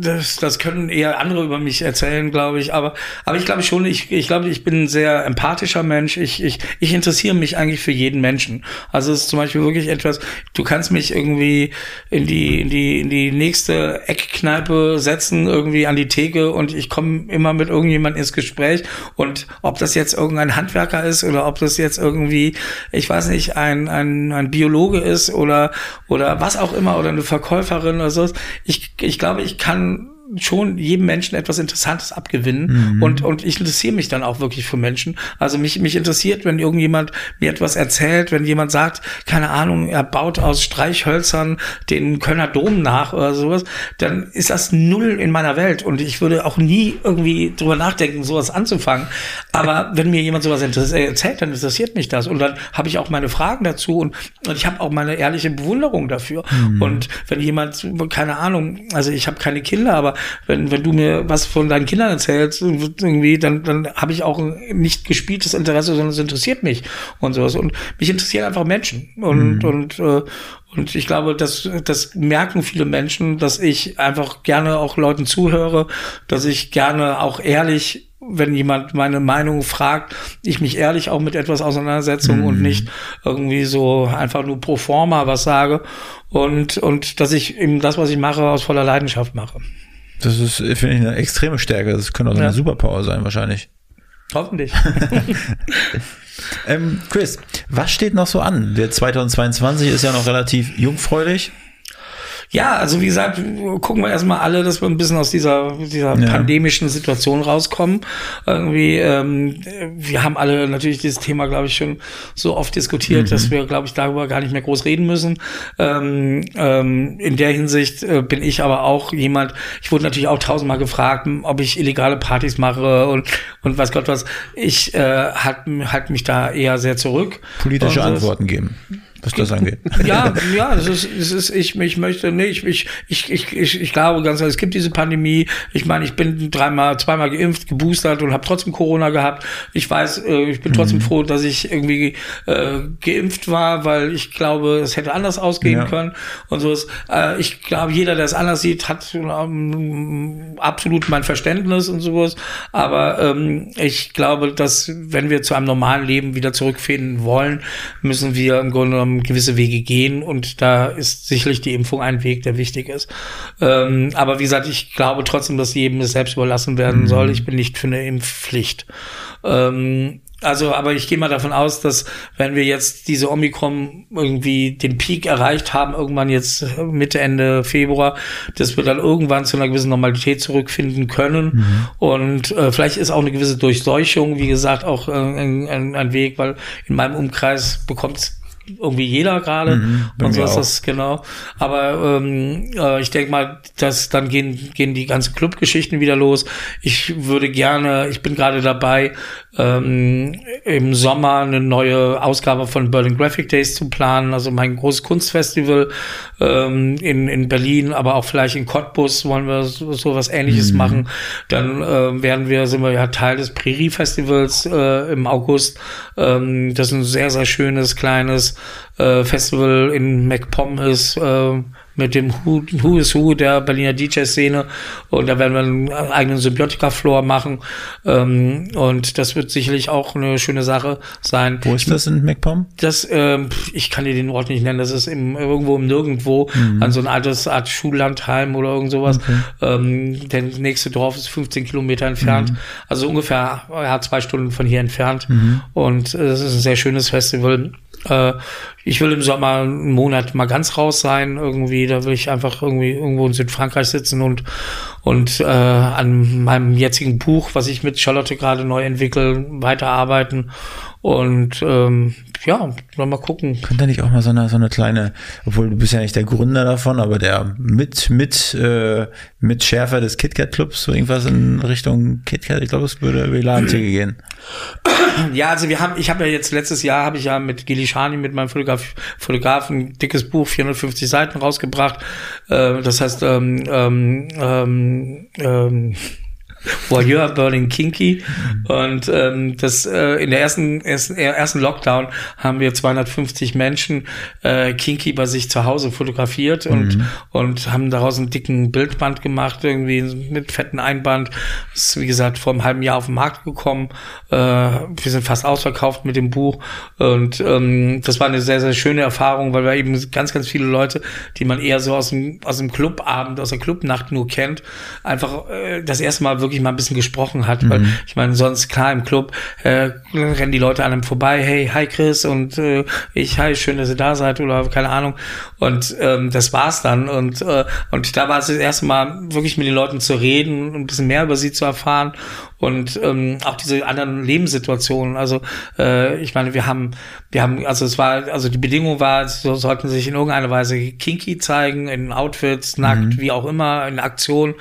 das, das können eher andere über mich erzählen, glaube ich. Aber, aber ich glaube schon, ich, ich glaube, ich bin ein sehr empathischer Mensch. Ich, ich, ich interessiere mich eigentlich für jeden Menschen. Also es ist zum Beispiel wirklich etwas, du kannst mich irgendwie in die, in die, in die nächste Eckkneipe setzen, irgendwie an die Theke und ich komme immer mit irgendjemand ins Gespräch. Und ob das jetzt irgendein Handwerker ist oder ob das jetzt irgendwie, ich weiß nicht, ein, ein, ein Biologe ist oder, oder was auch immer oder eine Verkäuferin oder so. Ich, ich glaube, ich kann schon jedem Menschen etwas Interessantes abgewinnen mhm. und und ich interessiere mich dann auch wirklich für Menschen. Also mich mich interessiert, wenn irgendjemand mir etwas erzählt, wenn jemand sagt, keine Ahnung, er baut aus Streichhölzern den Kölner Dom nach oder sowas, dann ist das null in meiner Welt und ich würde auch nie irgendwie drüber nachdenken, sowas anzufangen. Aber wenn mir jemand sowas erzählt, dann interessiert mich das und dann habe ich auch meine Fragen dazu und, und ich habe auch meine ehrliche Bewunderung dafür. Mhm. Und wenn jemand keine Ahnung, also ich habe keine Kinder, aber wenn, wenn du mir was von deinen Kindern erzählst, irgendwie, dann, dann habe ich auch ein nicht gespieltes Interesse, sondern es interessiert mich und sowas. Und mich interessieren einfach Menschen. Und, mhm. und, äh, und ich glaube, das, das merken viele Menschen, dass ich einfach gerne auch Leuten zuhöre, dass ich gerne auch ehrlich wenn jemand meine Meinung fragt, ich mich ehrlich auch mit etwas auseinandersetze mhm. und nicht irgendwie so einfach nur pro forma was sage und, und dass ich eben das, was ich mache, aus voller Leidenschaft mache. Das ist, finde ich, eine extreme Stärke. Das könnte auch ja. eine Superpower sein, wahrscheinlich. Hoffentlich. ähm, Chris, was steht noch so an? Der 2022 ist ja noch relativ jungfräulich. Ja, also wie gesagt, gucken wir erstmal alle, dass wir ein bisschen aus dieser, dieser ja. pandemischen Situation rauskommen. Irgendwie, ähm, wir haben alle natürlich dieses Thema, glaube ich, schon so oft diskutiert, mhm. dass wir, glaube ich, darüber gar nicht mehr groß reden müssen. Ähm, ähm, in der Hinsicht äh, bin ich aber auch jemand, ich wurde natürlich auch tausendmal gefragt, ob ich illegale Partys mache und, und weiß Gott was. Ich äh, halte halt mich da eher sehr zurück. Politische Antworten geben was das angeht. Ja, ja, es ist, es ist, ich, ich möchte, nee, ich, ich, ich, ich, ich glaube ganz es gibt diese Pandemie. Ich meine, ich bin dreimal, zweimal geimpft, geboostert und habe trotzdem Corona gehabt. Ich weiß, äh, ich bin trotzdem mhm. froh, dass ich irgendwie äh, geimpft war, weil ich glaube, es hätte anders ausgehen ja. können und so ist. Äh, ich glaube, jeder, der es anders sieht, hat ähm, absolut mein Verständnis und sowas. Aber ähm, ich glaube, dass wenn wir zu einem normalen Leben wieder zurückfinden wollen, müssen wir im Grunde genommen ähm, gewisse Wege gehen und da ist sicherlich die Impfung ein Weg, der wichtig ist. Ähm, aber wie gesagt, ich glaube trotzdem, dass jedem es selbst überlassen werden mhm. soll. Ich bin nicht für eine Impfpflicht. Ähm, also, aber ich gehe mal davon aus, dass wenn wir jetzt diese Omikron irgendwie den Peak erreicht haben, irgendwann jetzt Mitte, Ende Februar, dass wir dann irgendwann zu einer gewissen Normalität zurückfinden können. Mhm. Und äh, vielleicht ist auch eine gewisse Durchseuchung, wie gesagt, auch äh, ein, ein, Weg, weil in meinem Umkreis bekommt irgendwie jeder gerade mhm, und so ist das genau. Aber ähm, äh, ich denke mal, dass dann gehen gehen die ganzen Clubgeschichten wieder los. Ich würde gerne, ich bin gerade dabei, ähm, im Sommer eine neue Ausgabe von Berlin Graphic Days zu planen, also mein großes Kunstfestival ähm, in, in Berlin, aber auch vielleicht in Cottbus wollen wir so, so was ähnliches mhm. machen. Dann äh, werden wir, sind wir ja Teil des Prärie Festivals äh, im August. Ähm, das ist ein sehr, sehr schönes, kleines äh, Festival in MacPom ist. Äh, mit dem Who, Who is Who der Berliner DJ-Szene. Und da werden wir einen eigenen Symbiotika-Floor machen. Ähm, und das wird sicherlich auch eine schöne Sache sein. Wo ist das in MacPom? Das, ähm, ich kann dir den Ort nicht nennen. Das ist im, irgendwo im Nirgendwo, mhm. an so ein altes Art Schullandheim oder irgend sowas. Okay. Ähm, der nächste Dorf ist 15 Kilometer entfernt. Mhm. Also ungefähr ja, zwei Stunden von hier entfernt. Mhm. Und äh, das ist ein sehr schönes Festival. Äh, ich will im Sommer einen Monat mal ganz raus sein, irgendwie. Da will ich einfach irgendwie irgendwo in Südfrankreich sitzen und, und äh, an meinem jetzigen Buch, was ich mit Charlotte gerade neu entwickle, weiterarbeiten. Und ähm, ja, mal gucken. Könnte nicht auch mal so eine, so eine kleine, obwohl du bist ja nicht der Gründer davon, aber der mit, mit, äh, mit Schärfer des KitKat Clubs, so irgendwas in Richtung KitKat, ich glaube, es würde über die Ladentheke gehen. Ja, also wir haben, ich habe ja jetzt letztes Jahr habe ich ja mit Gili Shani, mit meinem Fotograf, Fotografen, ein dickes Buch, 450 Seiten rausgebracht. Äh, das heißt, ähm, ähm, ähm, ähm Voyeur Burning Kinky. Und ähm, das äh, in der ersten, ersten, ersten Lockdown haben wir 250 Menschen äh, Kinky bei sich zu Hause fotografiert und, mhm. und haben daraus einen dicken Bildband gemacht, irgendwie mit fetten Einband. Das ist, wie gesagt, vor einem halben Jahr auf den Markt gekommen. Äh, wir sind fast ausverkauft mit dem Buch. Und ähm, das war eine sehr, sehr schöne Erfahrung, weil wir eben ganz, ganz viele Leute, die man eher so aus dem, aus dem Clubabend, aus der Clubnacht nur kennt, einfach äh, das erste Mal wirklich wirklich mal ein bisschen gesprochen hat. Mhm. Weil ich meine, sonst klar im Club äh, rennen die Leute an einem vorbei, hey, hi Chris und äh, ich, hi, schön, dass ihr da seid oder keine Ahnung. Und ähm, das war's dann. Und, äh, und da war es das erste Mal wirklich mit den Leuten zu reden, ein bisschen mehr über sie zu erfahren und ähm, auch diese anderen Lebenssituationen. Also äh, ich meine, wir haben, wir haben, also es war, also die Bedingung war, sie sollten sich in irgendeiner Weise kinky zeigen, in Outfits, nackt, mhm. wie auch immer, in Aktion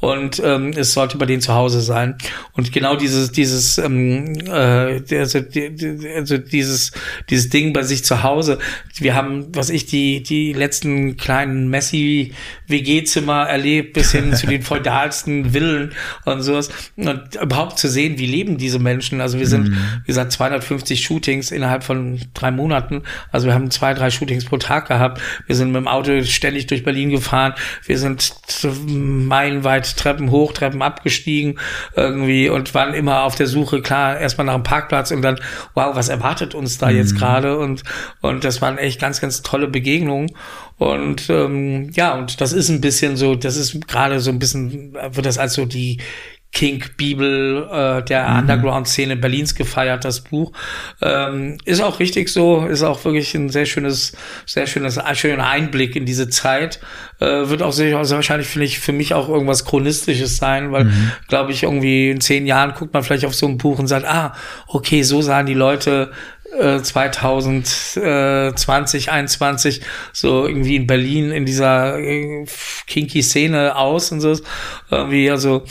und ähm, es sollte bei denen zu Hause sein. Und genau dieses, dieses, ähm, äh, also, die, also dieses, dieses Ding bei sich zu Hause. Wir haben, was ich, die, die letzten kleinen Messi WG-Zimmer erlebt, bis hin zu den feudalsten Villen und sowas. Und überhaupt zu sehen, wie leben diese Menschen. Also wir sind, mhm. wie gesagt, 250 Shootings innerhalb von drei Monaten. Also wir haben zwei, drei Shootings pro Tag gehabt. Wir sind mit dem Auto ständig durch Berlin gefahren. Wir sind meilenweit Treppen hoch, Treppen abgestiegen irgendwie und waren immer auf der Suche, klar, erstmal nach einem Parkplatz und dann, wow, was erwartet uns da mhm. jetzt gerade? Und, und das waren echt ganz, ganz tolle Begegnungen. Und ähm, ja, und das ist ein bisschen so, das ist gerade so ein bisschen, wird das als so die Kink-Bibel äh, der mhm. Underground-Szene Berlins gefeiert, das Buch. Ähm, ist auch richtig so, ist auch wirklich ein sehr schönes, sehr schönes, schöner Einblick in diese Zeit. Äh, wird auch sehr, sehr wahrscheinlich, finde ich, für mich auch irgendwas Chronistisches sein, weil, mhm. glaube ich, irgendwie in zehn Jahren guckt man vielleicht auf so ein Buch und sagt, ah, okay, so sahen die Leute 2020, äh, 21 so irgendwie in Berlin in dieser äh, kinky Szene aus und so irgendwie also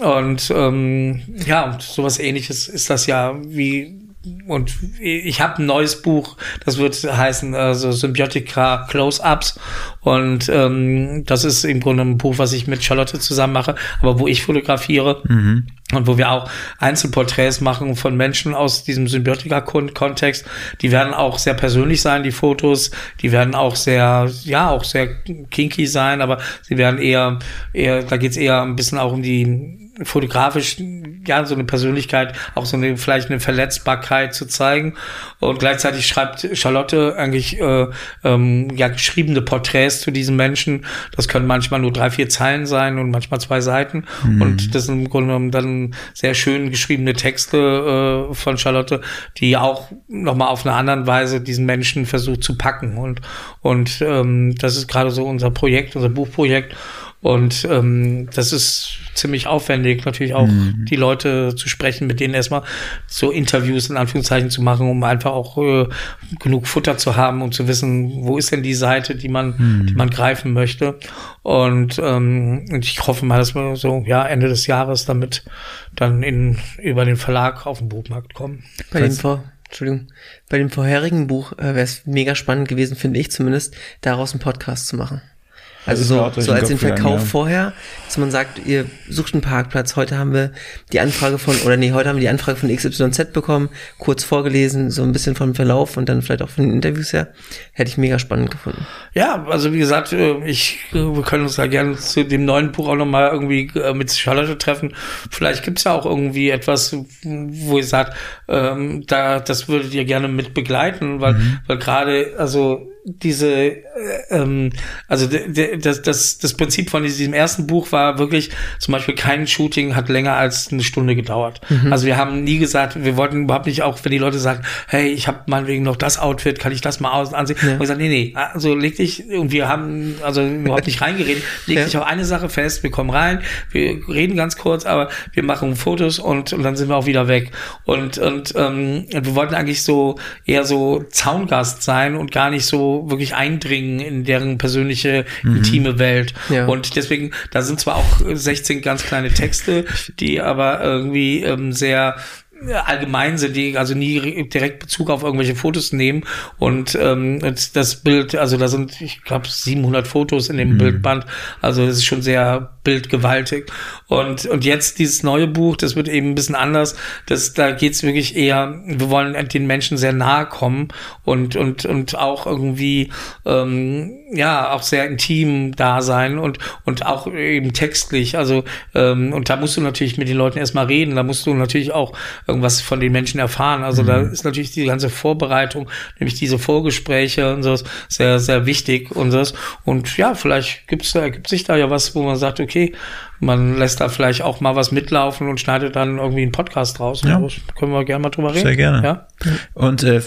und ähm, ja, und sowas ähnliches ist das ja wie und ich habe ein neues Buch, das wird heißen also Symbiotica Close-Ups und ähm, das ist im Grunde ein Buch, was ich mit Charlotte zusammen mache, aber wo ich fotografiere mhm. und wo wir auch Einzelporträts machen von Menschen aus diesem Symbiotika-Kontext. Die werden auch sehr persönlich sein, die Fotos, die werden auch sehr, ja, auch sehr kinky sein, aber sie werden eher, eher, da geht's eher ein bisschen auch um die fotografisch ja so eine Persönlichkeit, auch so eine vielleicht eine Verletzbarkeit zu zeigen. Und gleichzeitig schreibt Charlotte eigentlich äh, ähm, ja geschriebene Porträts zu diesen Menschen. Das können manchmal nur drei, vier Zeilen sein und manchmal zwei Seiten. Mhm. Und das sind im Grunde genommen dann sehr schön geschriebene Texte äh, von Charlotte, die auch nochmal auf eine andere Weise diesen Menschen versucht zu packen. Und, und ähm, das ist gerade so unser Projekt, unser Buchprojekt. Und ähm, das ist ziemlich aufwendig, natürlich auch mhm. die Leute zu sprechen, mit denen erstmal so Interviews in Anführungszeichen zu machen, um einfach auch äh, genug Futter zu haben und zu wissen, wo ist denn die Seite, die man, mhm. die man greifen möchte. Und ähm, ich hoffe mal, dass wir so ja Ende des Jahres damit dann in über den Verlag auf den Buchmarkt kommen. Bei den Vor Entschuldigung. Bei dem vorherigen Buch äh, wäre es mega spannend gewesen, finde ich zumindest, daraus einen Podcast zu machen. Also so, so als den Verkauf ja. vorher, dass man sagt, ihr sucht einen Parkplatz, heute haben wir die Anfrage von, oder nee, heute haben wir die Anfrage von XYZ bekommen, kurz vorgelesen, so ein bisschen vom Verlauf und dann vielleicht auch von den Interviews her. Hätte ich mega spannend gefunden. Ja, also wie gesagt, äh, ich, äh, wir können uns da gerne zu dem neuen Buch auch nochmal irgendwie äh, mit Charlotte treffen. Vielleicht gibt's ja auch irgendwie etwas, wo ihr sagt, ähm, da, das würdet ihr gerne mit begleiten, weil, mhm. weil gerade, also diese, äh, ähm, also das, das, das Prinzip von diesem ersten Buch war wirklich, zum Beispiel kein Shooting hat länger als eine Stunde gedauert. Mhm. Also wir haben nie gesagt, wir wollten überhaupt nicht, auch wenn die Leute sagen, hey, ich habe meinetwegen noch das Outfit, kann ich das mal aus ansehen? Ja. Und wir sagen, nee, nee, also leg dich, und wir haben also überhaupt nicht reingeredet, leg ja. dich auf eine Sache fest, wir kommen rein, wir reden ganz kurz, aber wir machen Fotos und, und dann sind wir auch wieder weg. Und, und ähm, wir wollten eigentlich so eher so Zaungast sein und gar nicht so wirklich eindringen in deren persönliche, mhm. intime Welt. Ja. Und deswegen, da sind zwar auch 16 ganz kleine Texte, die aber irgendwie ähm, sehr allgemein sind, die also nie direkt Bezug auf irgendwelche Fotos nehmen. Und ähm, das Bild, also da sind, ich glaube, 700 Fotos in dem mhm. Bildband, also das ist schon sehr bildgewaltig. Und und jetzt dieses neue Buch, das wird eben ein bisschen anders, das da geht's wirklich eher, wir wollen den Menschen sehr nahe kommen und und und auch irgendwie ähm, ja auch sehr intim da sein und und auch eben textlich, also ähm, und da musst du natürlich mit den Leuten erstmal reden, da musst du natürlich auch irgendwas von den Menschen erfahren. Also mhm. da ist natürlich die ganze Vorbereitung, nämlich diese Vorgespräche und so, sehr, sehr wichtig und so. Und ja, vielleicht gibt's da, ergibt sich da ja was, wo man sagt, okay, man lässt da vielleicht auch mal was mitlaufen und schneidet dann irgendwie einen Podcast raus. Ja. Können wir gerne mal drüber reden. Sehr gerne. Ja? Und äh,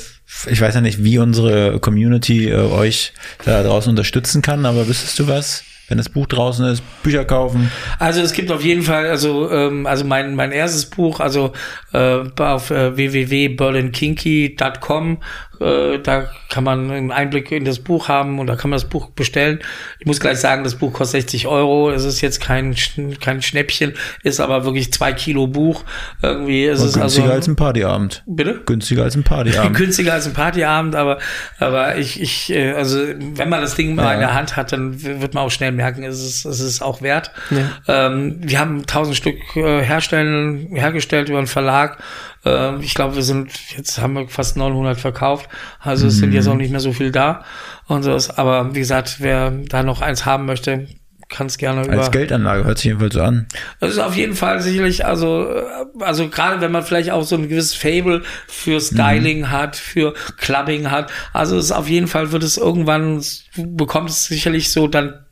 ich weiß ja nicht, wie unsere Community äh, euch da draußen unterstützen kann, aber wüsstest du was? wenn das Buch draußen ist, Bücher kaufen? Also es gibt auf jeden Fall, also ähm, also mein mein erstes Buch, also äh, auf äh, www.berlinkinky.com äh, da kann man einen Einblick in das Buch haben und da kann man das Buch bestellen. Ich muss gleich sagen, das Buch kostet 60 Euro. Es ist jetzt kein, kein Schnäppchen, ist aber wirklich zwei Kilo Buch. Irgendwie ist es günstiger also, als ein Partyabend. Bitte? Günstiger als ein Partyabend. günstiger als ein Partyabend, aber, aber ich, ich, äh, also wenn man das Ding mal ja. in der Hand hat, dann wird man auch schnell merken, es ist, es ist auch wert. Ja. Ähm, wir haben tausend Stück äh, herstellen, hergestellt über einen Verlag äh, ich glaube, wir sind, jetzt haben wir fast 900 verkauft. Also es mhm. sind jetzt auch nicht mehr so viel da und so. Aber wie gesagt, wer da noch eins haben möchte, kann es gerne über. Als Geldanlage hört sich jedenfalls so an. Das ist auf jeden Fall sicherlich, also, äh, also gerade wenn man vielleicht auch so ein gewisses Fable für Styling mhm. hat, für Clubbing hat, also es ist auf jeden Fall wird es irgendwann, bekommt es sicherlich so dann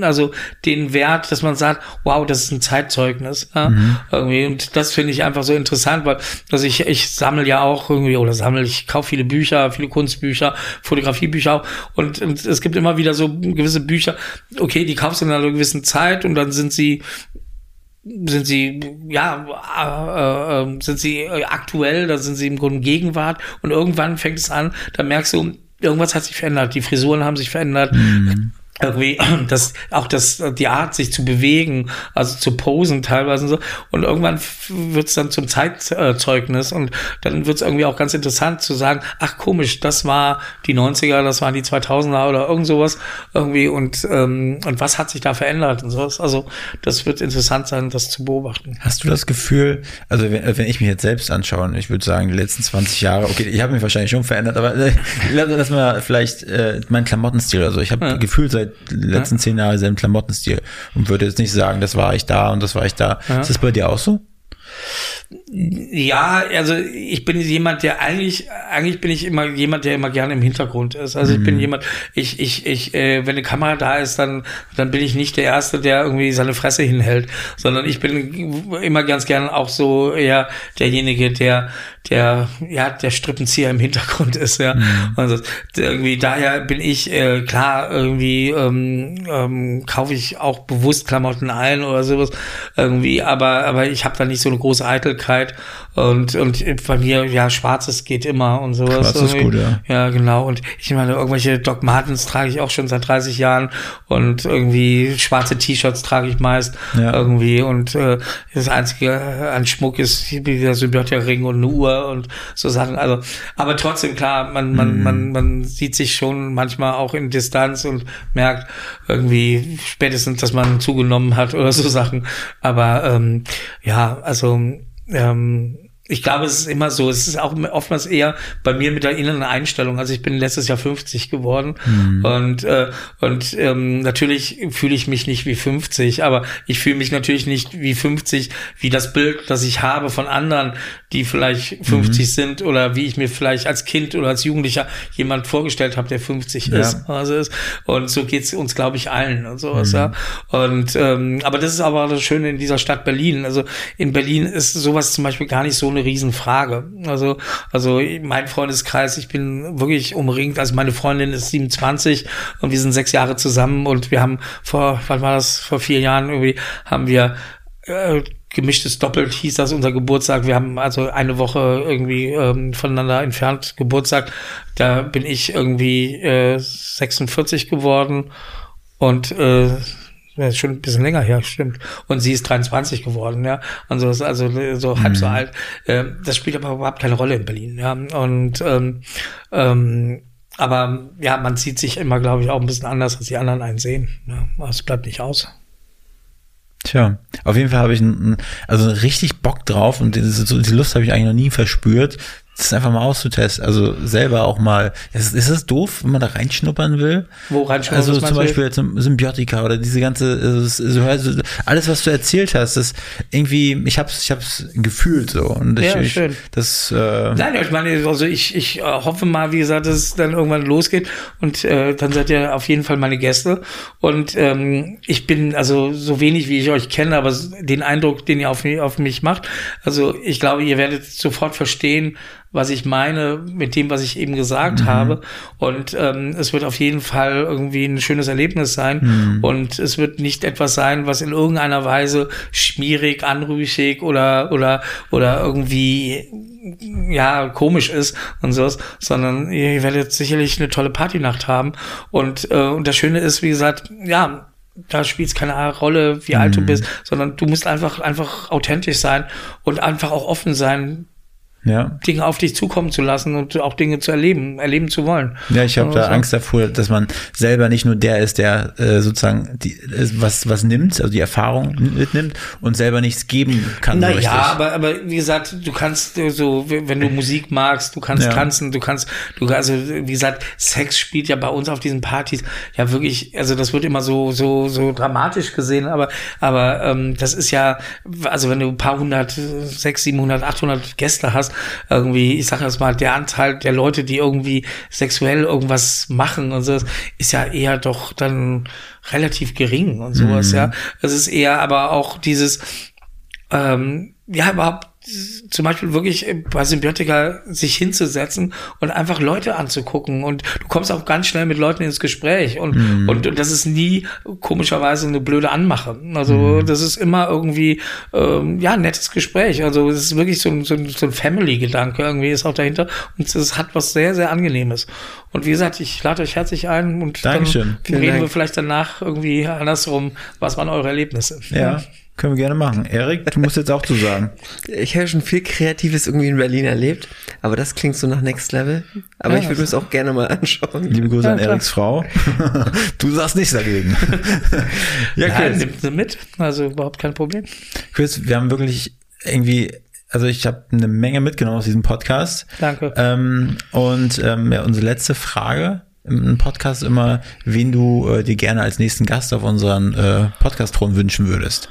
also den Wert, dass man sagt, wow, das ist ein Zeitzeugnis. Ja? Mhm. Irgendwie. Und das finde ich einfach so interessant, weil also ich, ich sammle ja auch irgendwie oder sammle, ich kaufe viele Bücher, viele Kunstbücher, Fotografiebücher auch. Und, und es gibt immer wieder so gewisse Bücher, okay, die kaufst du in einer gewissen Zeit und dann sind sie sind sie ja äh, äh, sind sie aktuell, dann sind sie im Grunde Gegenwart und irgendwann fängt es an, da merkst du, irgendwas hat sich verändert, die Frisuren haben sich verändert. Mhm irgendwie das auch das die Art sich zu bewegen also zu posen teilweise und so. Und irgendwann wird es dann zum Zeitzeugnis und dann wird es irgendwie auch ganz interessant zu sagen ach komisch das war die 90er das waren die 2000er oder irgend sowas irgendwie und ähm, und was hat sich da verändert und sowas. Also das wird interessant sein das zu beobachten. Hast du das Gefühl also wenn, wenn ich mich jetzt selbst anschaue ich würde sagen die letzten 20 Jahre okay ich habe mich wahrscheinlich schon verändert aber äh, lass mal vielleicht äh, mein Klamottenstil oder so. Ich habe ja. gefühlt seit seit letzten ja. zehn Jahren selben Klamottenstil und würde jetzt nicht sagen, das war ich da und das war ich da. Ja. Ist das bei dir auch so? Ja, also ich bin jemand, der eigentlich, eigentlich bin ich immer jemand, der immer gerne im Hintergrund ist. Also ich bin mhm. jemand, ich, ich, ich, äh, wenn eine Kamera da ist, dann, dann bin ich nicht der Erste, der irgendwie seine Fresse hinhält, sondern ich bin immer ganz gerne auch so eher derjenige, der, der, ja, der Strippenzieher im Hintergrund ist, ja. Mhm. Also irgendwie daher bin ich, äh, klar, irgendwie ähm, ähm, kaufe ich auch bewusst Klamotten ein oder sowas irgendwie, aber, aber ich habe da nicht so eine große Eitelkeit und, und bei mir, ja, schwarzes geht immer und sowas. Schwarz ist gut, ja. Ja, genau. Und ich meine, irgendwelche Doc Martens trage ich auch schon seit 30 Jahren und irgendwie schwarze T-Shirts trage ich meist ja. irgendwie und äh, das einzige an Schmuck ist der Symbiotia-Ring und eine Uhr und so Sachen. Also, aber trotzdem, klar, man, man, mhm. man, man sieht sich schon manchmal auch in Distanz und merkt irgendwie spätestens, dass man zugenommen hat oder so Sachen. Aber ähm, ja, also ähm, ich glaube, es ist immer so. Es ist auch oftmals eher bei mir mit der inneren Einstellung. Also ich bin letztes Jahr 50 geworden mhm. und äh, und ähm, natürlich fühle ich mich nicht wie 50, aber ich fühle mich natürlich nicht wie 50, wie das Bild, das ich habe von anderen, die vielleicht 50 mhm. sind oder wie ich mir vielleicht als Kind oder als Jugendlicher jemand vorgestellt habe, der 50 ja. ist. Also ist. Und so geht's uns, glaube ich, allen und sowas. Mhm. Ja. Und ähm, aber das ist aber das Schöne in dieser Stadt Berlin. Also in Berlin ist sowas zum Beispiel gar nicht so eine Riesenfrage. Also, also mein Freundeskreis, ich bin wirklich umringt. Also meine Freundin ist 27 und wir sind sechs Jahre zusammen und wir haben vor, wann war das, vor vier Jahren irgendwie, haben wir äh, gemischtes Doppelt hieß das unser Geburtstag. Wir haben also eine Woche irgendwie ähm, voneinander entfernt Geburtstag. Da bin ich irgendwie äh, 46 geworden und äh, ja, ist schon ein bisschen länger her, stimmt. Und sie ist 23 geworden, ja. Und so ist also so halb mhm. so alt. Äh, das spielt aber überhaupt keine Rolle in Berlin, ja. Und ähm, ähm, aber ja, man sieht sich immer, glaube ich, auch ein bisschen anders, als die anderen einen sehen. Ja. Es bleibt nicht aus. Tja, auf jeden Fall habe ich ein, also richtig Bock drauf und diese, die Lust habe ich eigentlich noch nie verspürt, das einfach mal auszutesten, also selber auch mal. Ist, ist das doof, wenn man da reinschnuppern will? Wo reinschnuppern? Also zum Beispiel jetzt Symbiotika oder diese ganze, also, alles was du erzählt hast, das irgendwie, ich hab's, ich hab's gefühlt so und ja, ich, schön. das. Äh, Nein, ich meine, also ich, ich äh, hoffe mal, wie gesagt, dass es dann irgendwann losgeht und äh, dann seid ihr auf jeden Fall meine Gäste und ähm, ich bin also so wenig wie ich euch kenne, aber den Eindruck, den ihr auf, auf mich macht, also ich glaube, ihr werdet sofort verstehen was ich meine mit dem, was ich eben gesagt mhm. habe. Und ähm, es wird auf jeden Fall irgendwie ein schönes Erlebnis sein. Mhm. Und es wird nicht etwas sein, was in irgendeiner Weise schmierig, anrüchig oder oder oder irgendwie ja komisch ist und sowas, sondern ihr werdet sicherlich eine tolle Partynacht haben. Und, äh, und das Schöne ist, wie gesagt, ja, da spielt es keine Rolle, wie alt du mhm. bist, sondern du musst einfach, einfach authentisch sein und einfach auch offen sein, ja. Dinge auf dich zukommen zu lassen und auch Dinge zu erleben, erleben zu wollen. Ja, ich habe da so. Angst davor, dass man selber nicht nur der ist, der äh, sozusagen die, äh, was, was nimmt, also die Erfahrung mitnimmt und selber nichts geben kann. Na so ja, aber, aber wie gesagt, du kannst äh, so, wenn du Musik magst, du kannst ja. tanzen, du kannst, du, also wie gesagt, Sex spielt ja bei uns auf diesen Partys ja wirklich, also das wird immer so, so, so dramatisch gesehen, aber, aber ähm, das ist ja, also wenn du ein paar hundert, sechs, siebenhundert, achthundert Gäste hast, irgendwie, ich sage jetzt mal, der Anteil der Leute, die irgendwie sexuell irgendwas machen und so, ist ja eher doch dann relativ gering und sowas, mhm. ja. Es ist eher aber auch dieses, ähm, ja, überhaupt zum Beispiel wirklich bei Symbiotika sich hinzusetzen und einfach Leute anzugucken und du kommst auch ganz schnell mit Leuten ins Gespräch und, mhm. und, und das ist nie komischerweise eine blöde Anmache. Also mhm. das ist immer irgendwie ähm, ja ein nettes Gespräch. Also es ist wirklich so ein, so ein, so ein Family-Gedanke irgendwie ist auch dahinter und es hat was sehr, sehr Angenehmes. Und wie gesagt, ich lade euch herzlich ein und Dankeschön. dann reden wir vielleicht danach irgendwie andersrum, was waren eure Erlebnisse. Ja. Können wir gerne machen. Erik, du musst jetzt auch zu sagen. Ich habe schon viel Kreatives irgendwie in Berlin erlebt, aber das klingt so nach Next Level. Aber ja, ich würde mir das auch gerne mal anschauen. Liebe Grüße ja, an Eriks Frau. du sagst nichts dagegen. ja, Chris. Nein, nimmt sie mit. Also überhaupt kein Problem. Chris, wir haben wirklich irgendwie also ich habe eine Menge mitgenommen aus diesem Podcast. Danke. Ähm, und ähm, ja, unsere letzte Frage im Podcast immer, wen du äh, dir gerne als nächsten Gast auf unseren äh, Podcast-Thron wünschen würdest.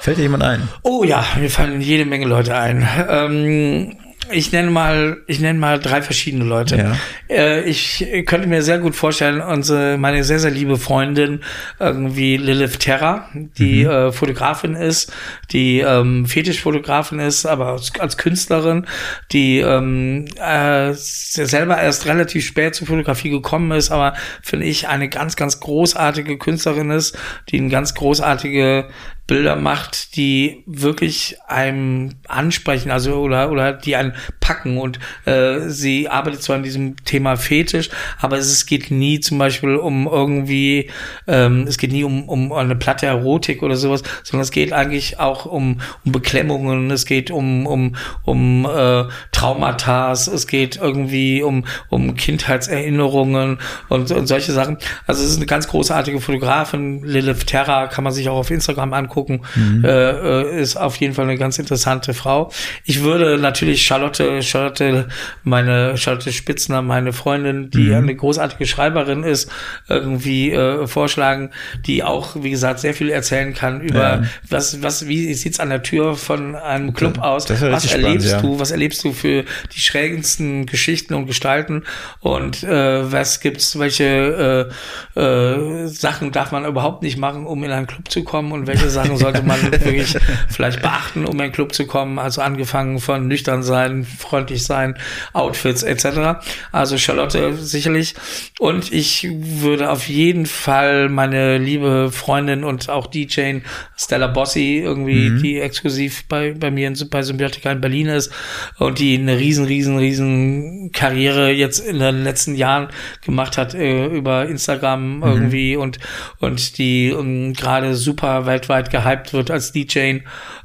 Fällt dir jemand ein? Oh ja, mir fallen jede Menge Leute ein. Ähm, ich nenne mal, ich nenne mal drei verschiedene Leute. Ja. Äh, ich könnte mir sehr gut vorstellen, unsere, meine sehr, sehr liebe Freundin, irgendwie Lilith Terra, die mhm. äh, Fotografin ist, die ähm, Fetischfotografin ist, aber als, als Künstlerin, die ähm, äh, selber erst relativ spät zur Fotografie gekommen ist, aber finde ich eine ganz, ganz großartige Künstlerin ist, die eine ganz großartige Bilder macht, die wirklich einem ansprechen, also oder oder die einen packen und äh, sie arbeitet zwar an diesem Thema Fetisch, aber es, es geht nie zum Beispiel um irgendwie, ähm, es geht nie um, um eine platte Erotik oder sowas, sondern es geht eigentlich auch um, um Beklemmungen, es geht um um um äh, Traumata, es geht irgendwie um um Kindheitserinnerungen und, und solche Sachen. Also es ist eine ganz großartige Fotografin, Lilith Terra, kann man sich auch auf Instagram angucken angucken. Mhm. Äh, äh, ist auf jeden Fall eine ganz interessante Frau. Ich würde natürlich Charlotte, Charlotte, meine Charlotte Spitzner, meine Freundin, die mhm. eine großartige Schreiberin ist, irgendwie äh, vorschlagen, die auch, wie gesagt, sehr viel erzählen kann über ja. was, was, wie sieht's an der Tür von einem Club aus? Was erlebst spannend, ja. du? Was erlebst du für die schrägensten Geschichten und Gestalten? Und äh, was gibt's, welche äh, äh, Sachen darf man überhaupt nicht machen, um in einen Club zu kommen und welche Sachen sollte man wirklich vielleicht beachten, um in einen Club zu kommen? Also angefangen von nüchtern sein, freundlich sein, Outfits etc. Also Charlotte sicherlich. Und ich würde auf jeden Fall meine liebe Freundin und auch DJ Stella Bossi irgendwie, mhm. die exklusiv bei, bei mir in, bei Symbiotica in Berlin ist und die eine riesen, riesen, riesen Karriere jetzt in den letzten Jahren gemacht hat äh, über Instagram mhm. irgendwie und, und die um, ähm, gerade super weltweit gehypt wird als DJ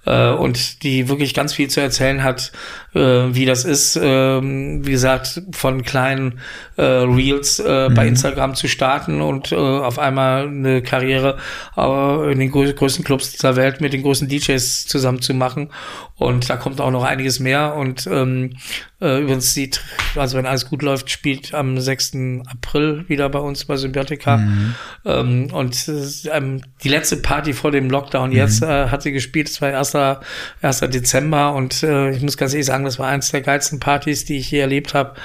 äh, und die wirklich ganz viel zu erzählen hat, äh, wie das ist, äh, wie gesagt, von kleinen äh, Reels äh, mhm. bei Instagram zu starten und äh, auf einmal eine Karriere äh, in den größten Clubs dieser Welt mit den großen DJs zusammen zu machen. Und da kommt auch noch einiges mehr. Und ähm, äh, übrigens sieht, also wenn alles gut läuft, spielt am 6. April wieder bei uns bei Symbiotica. Mhm. Ähm, und ähm, die letzte Party vor dem Lockdown mhm. jetzt äh, hat sie gespielt. Das war 1. 1. Dezember. Und äh, ich muss ganz ehrlich sagen, das war eins der geilsten Partys, die ich je erlebt habe.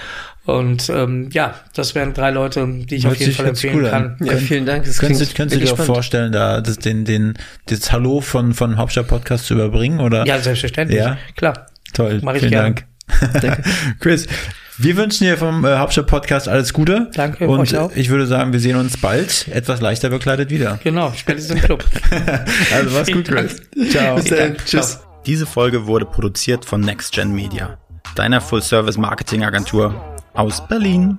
Und ähm, ja, das wären drei Leute, die ich Hört auf jeden Fall empfehlen cool kann. Ja, vielen Dank. Das könntest, könntest du dir auch vorstellen, da das, den, den, das Hallo von, von Hauptstadt-Podcast zu überbringen? Oder? Ja, selbstverständlich. Ja? Klar. Toll. Mach ich vielen gerne. Dank. Danke. Chris, wir wünschen dir vom äh, Hauptstadt-Podcast alles Gute. Danke. Und euch auch. ich würde sagen, wir sehen uns bald etwas leichter bekleidet wieder. Genau, spätestens im Club. also mach's gut, Chris. Ciao. Bis dann. Tschüss. Diese Folge wurde produziert von NextGen Media, deiner Full-Service-Marketing-Agentur aus Berlin.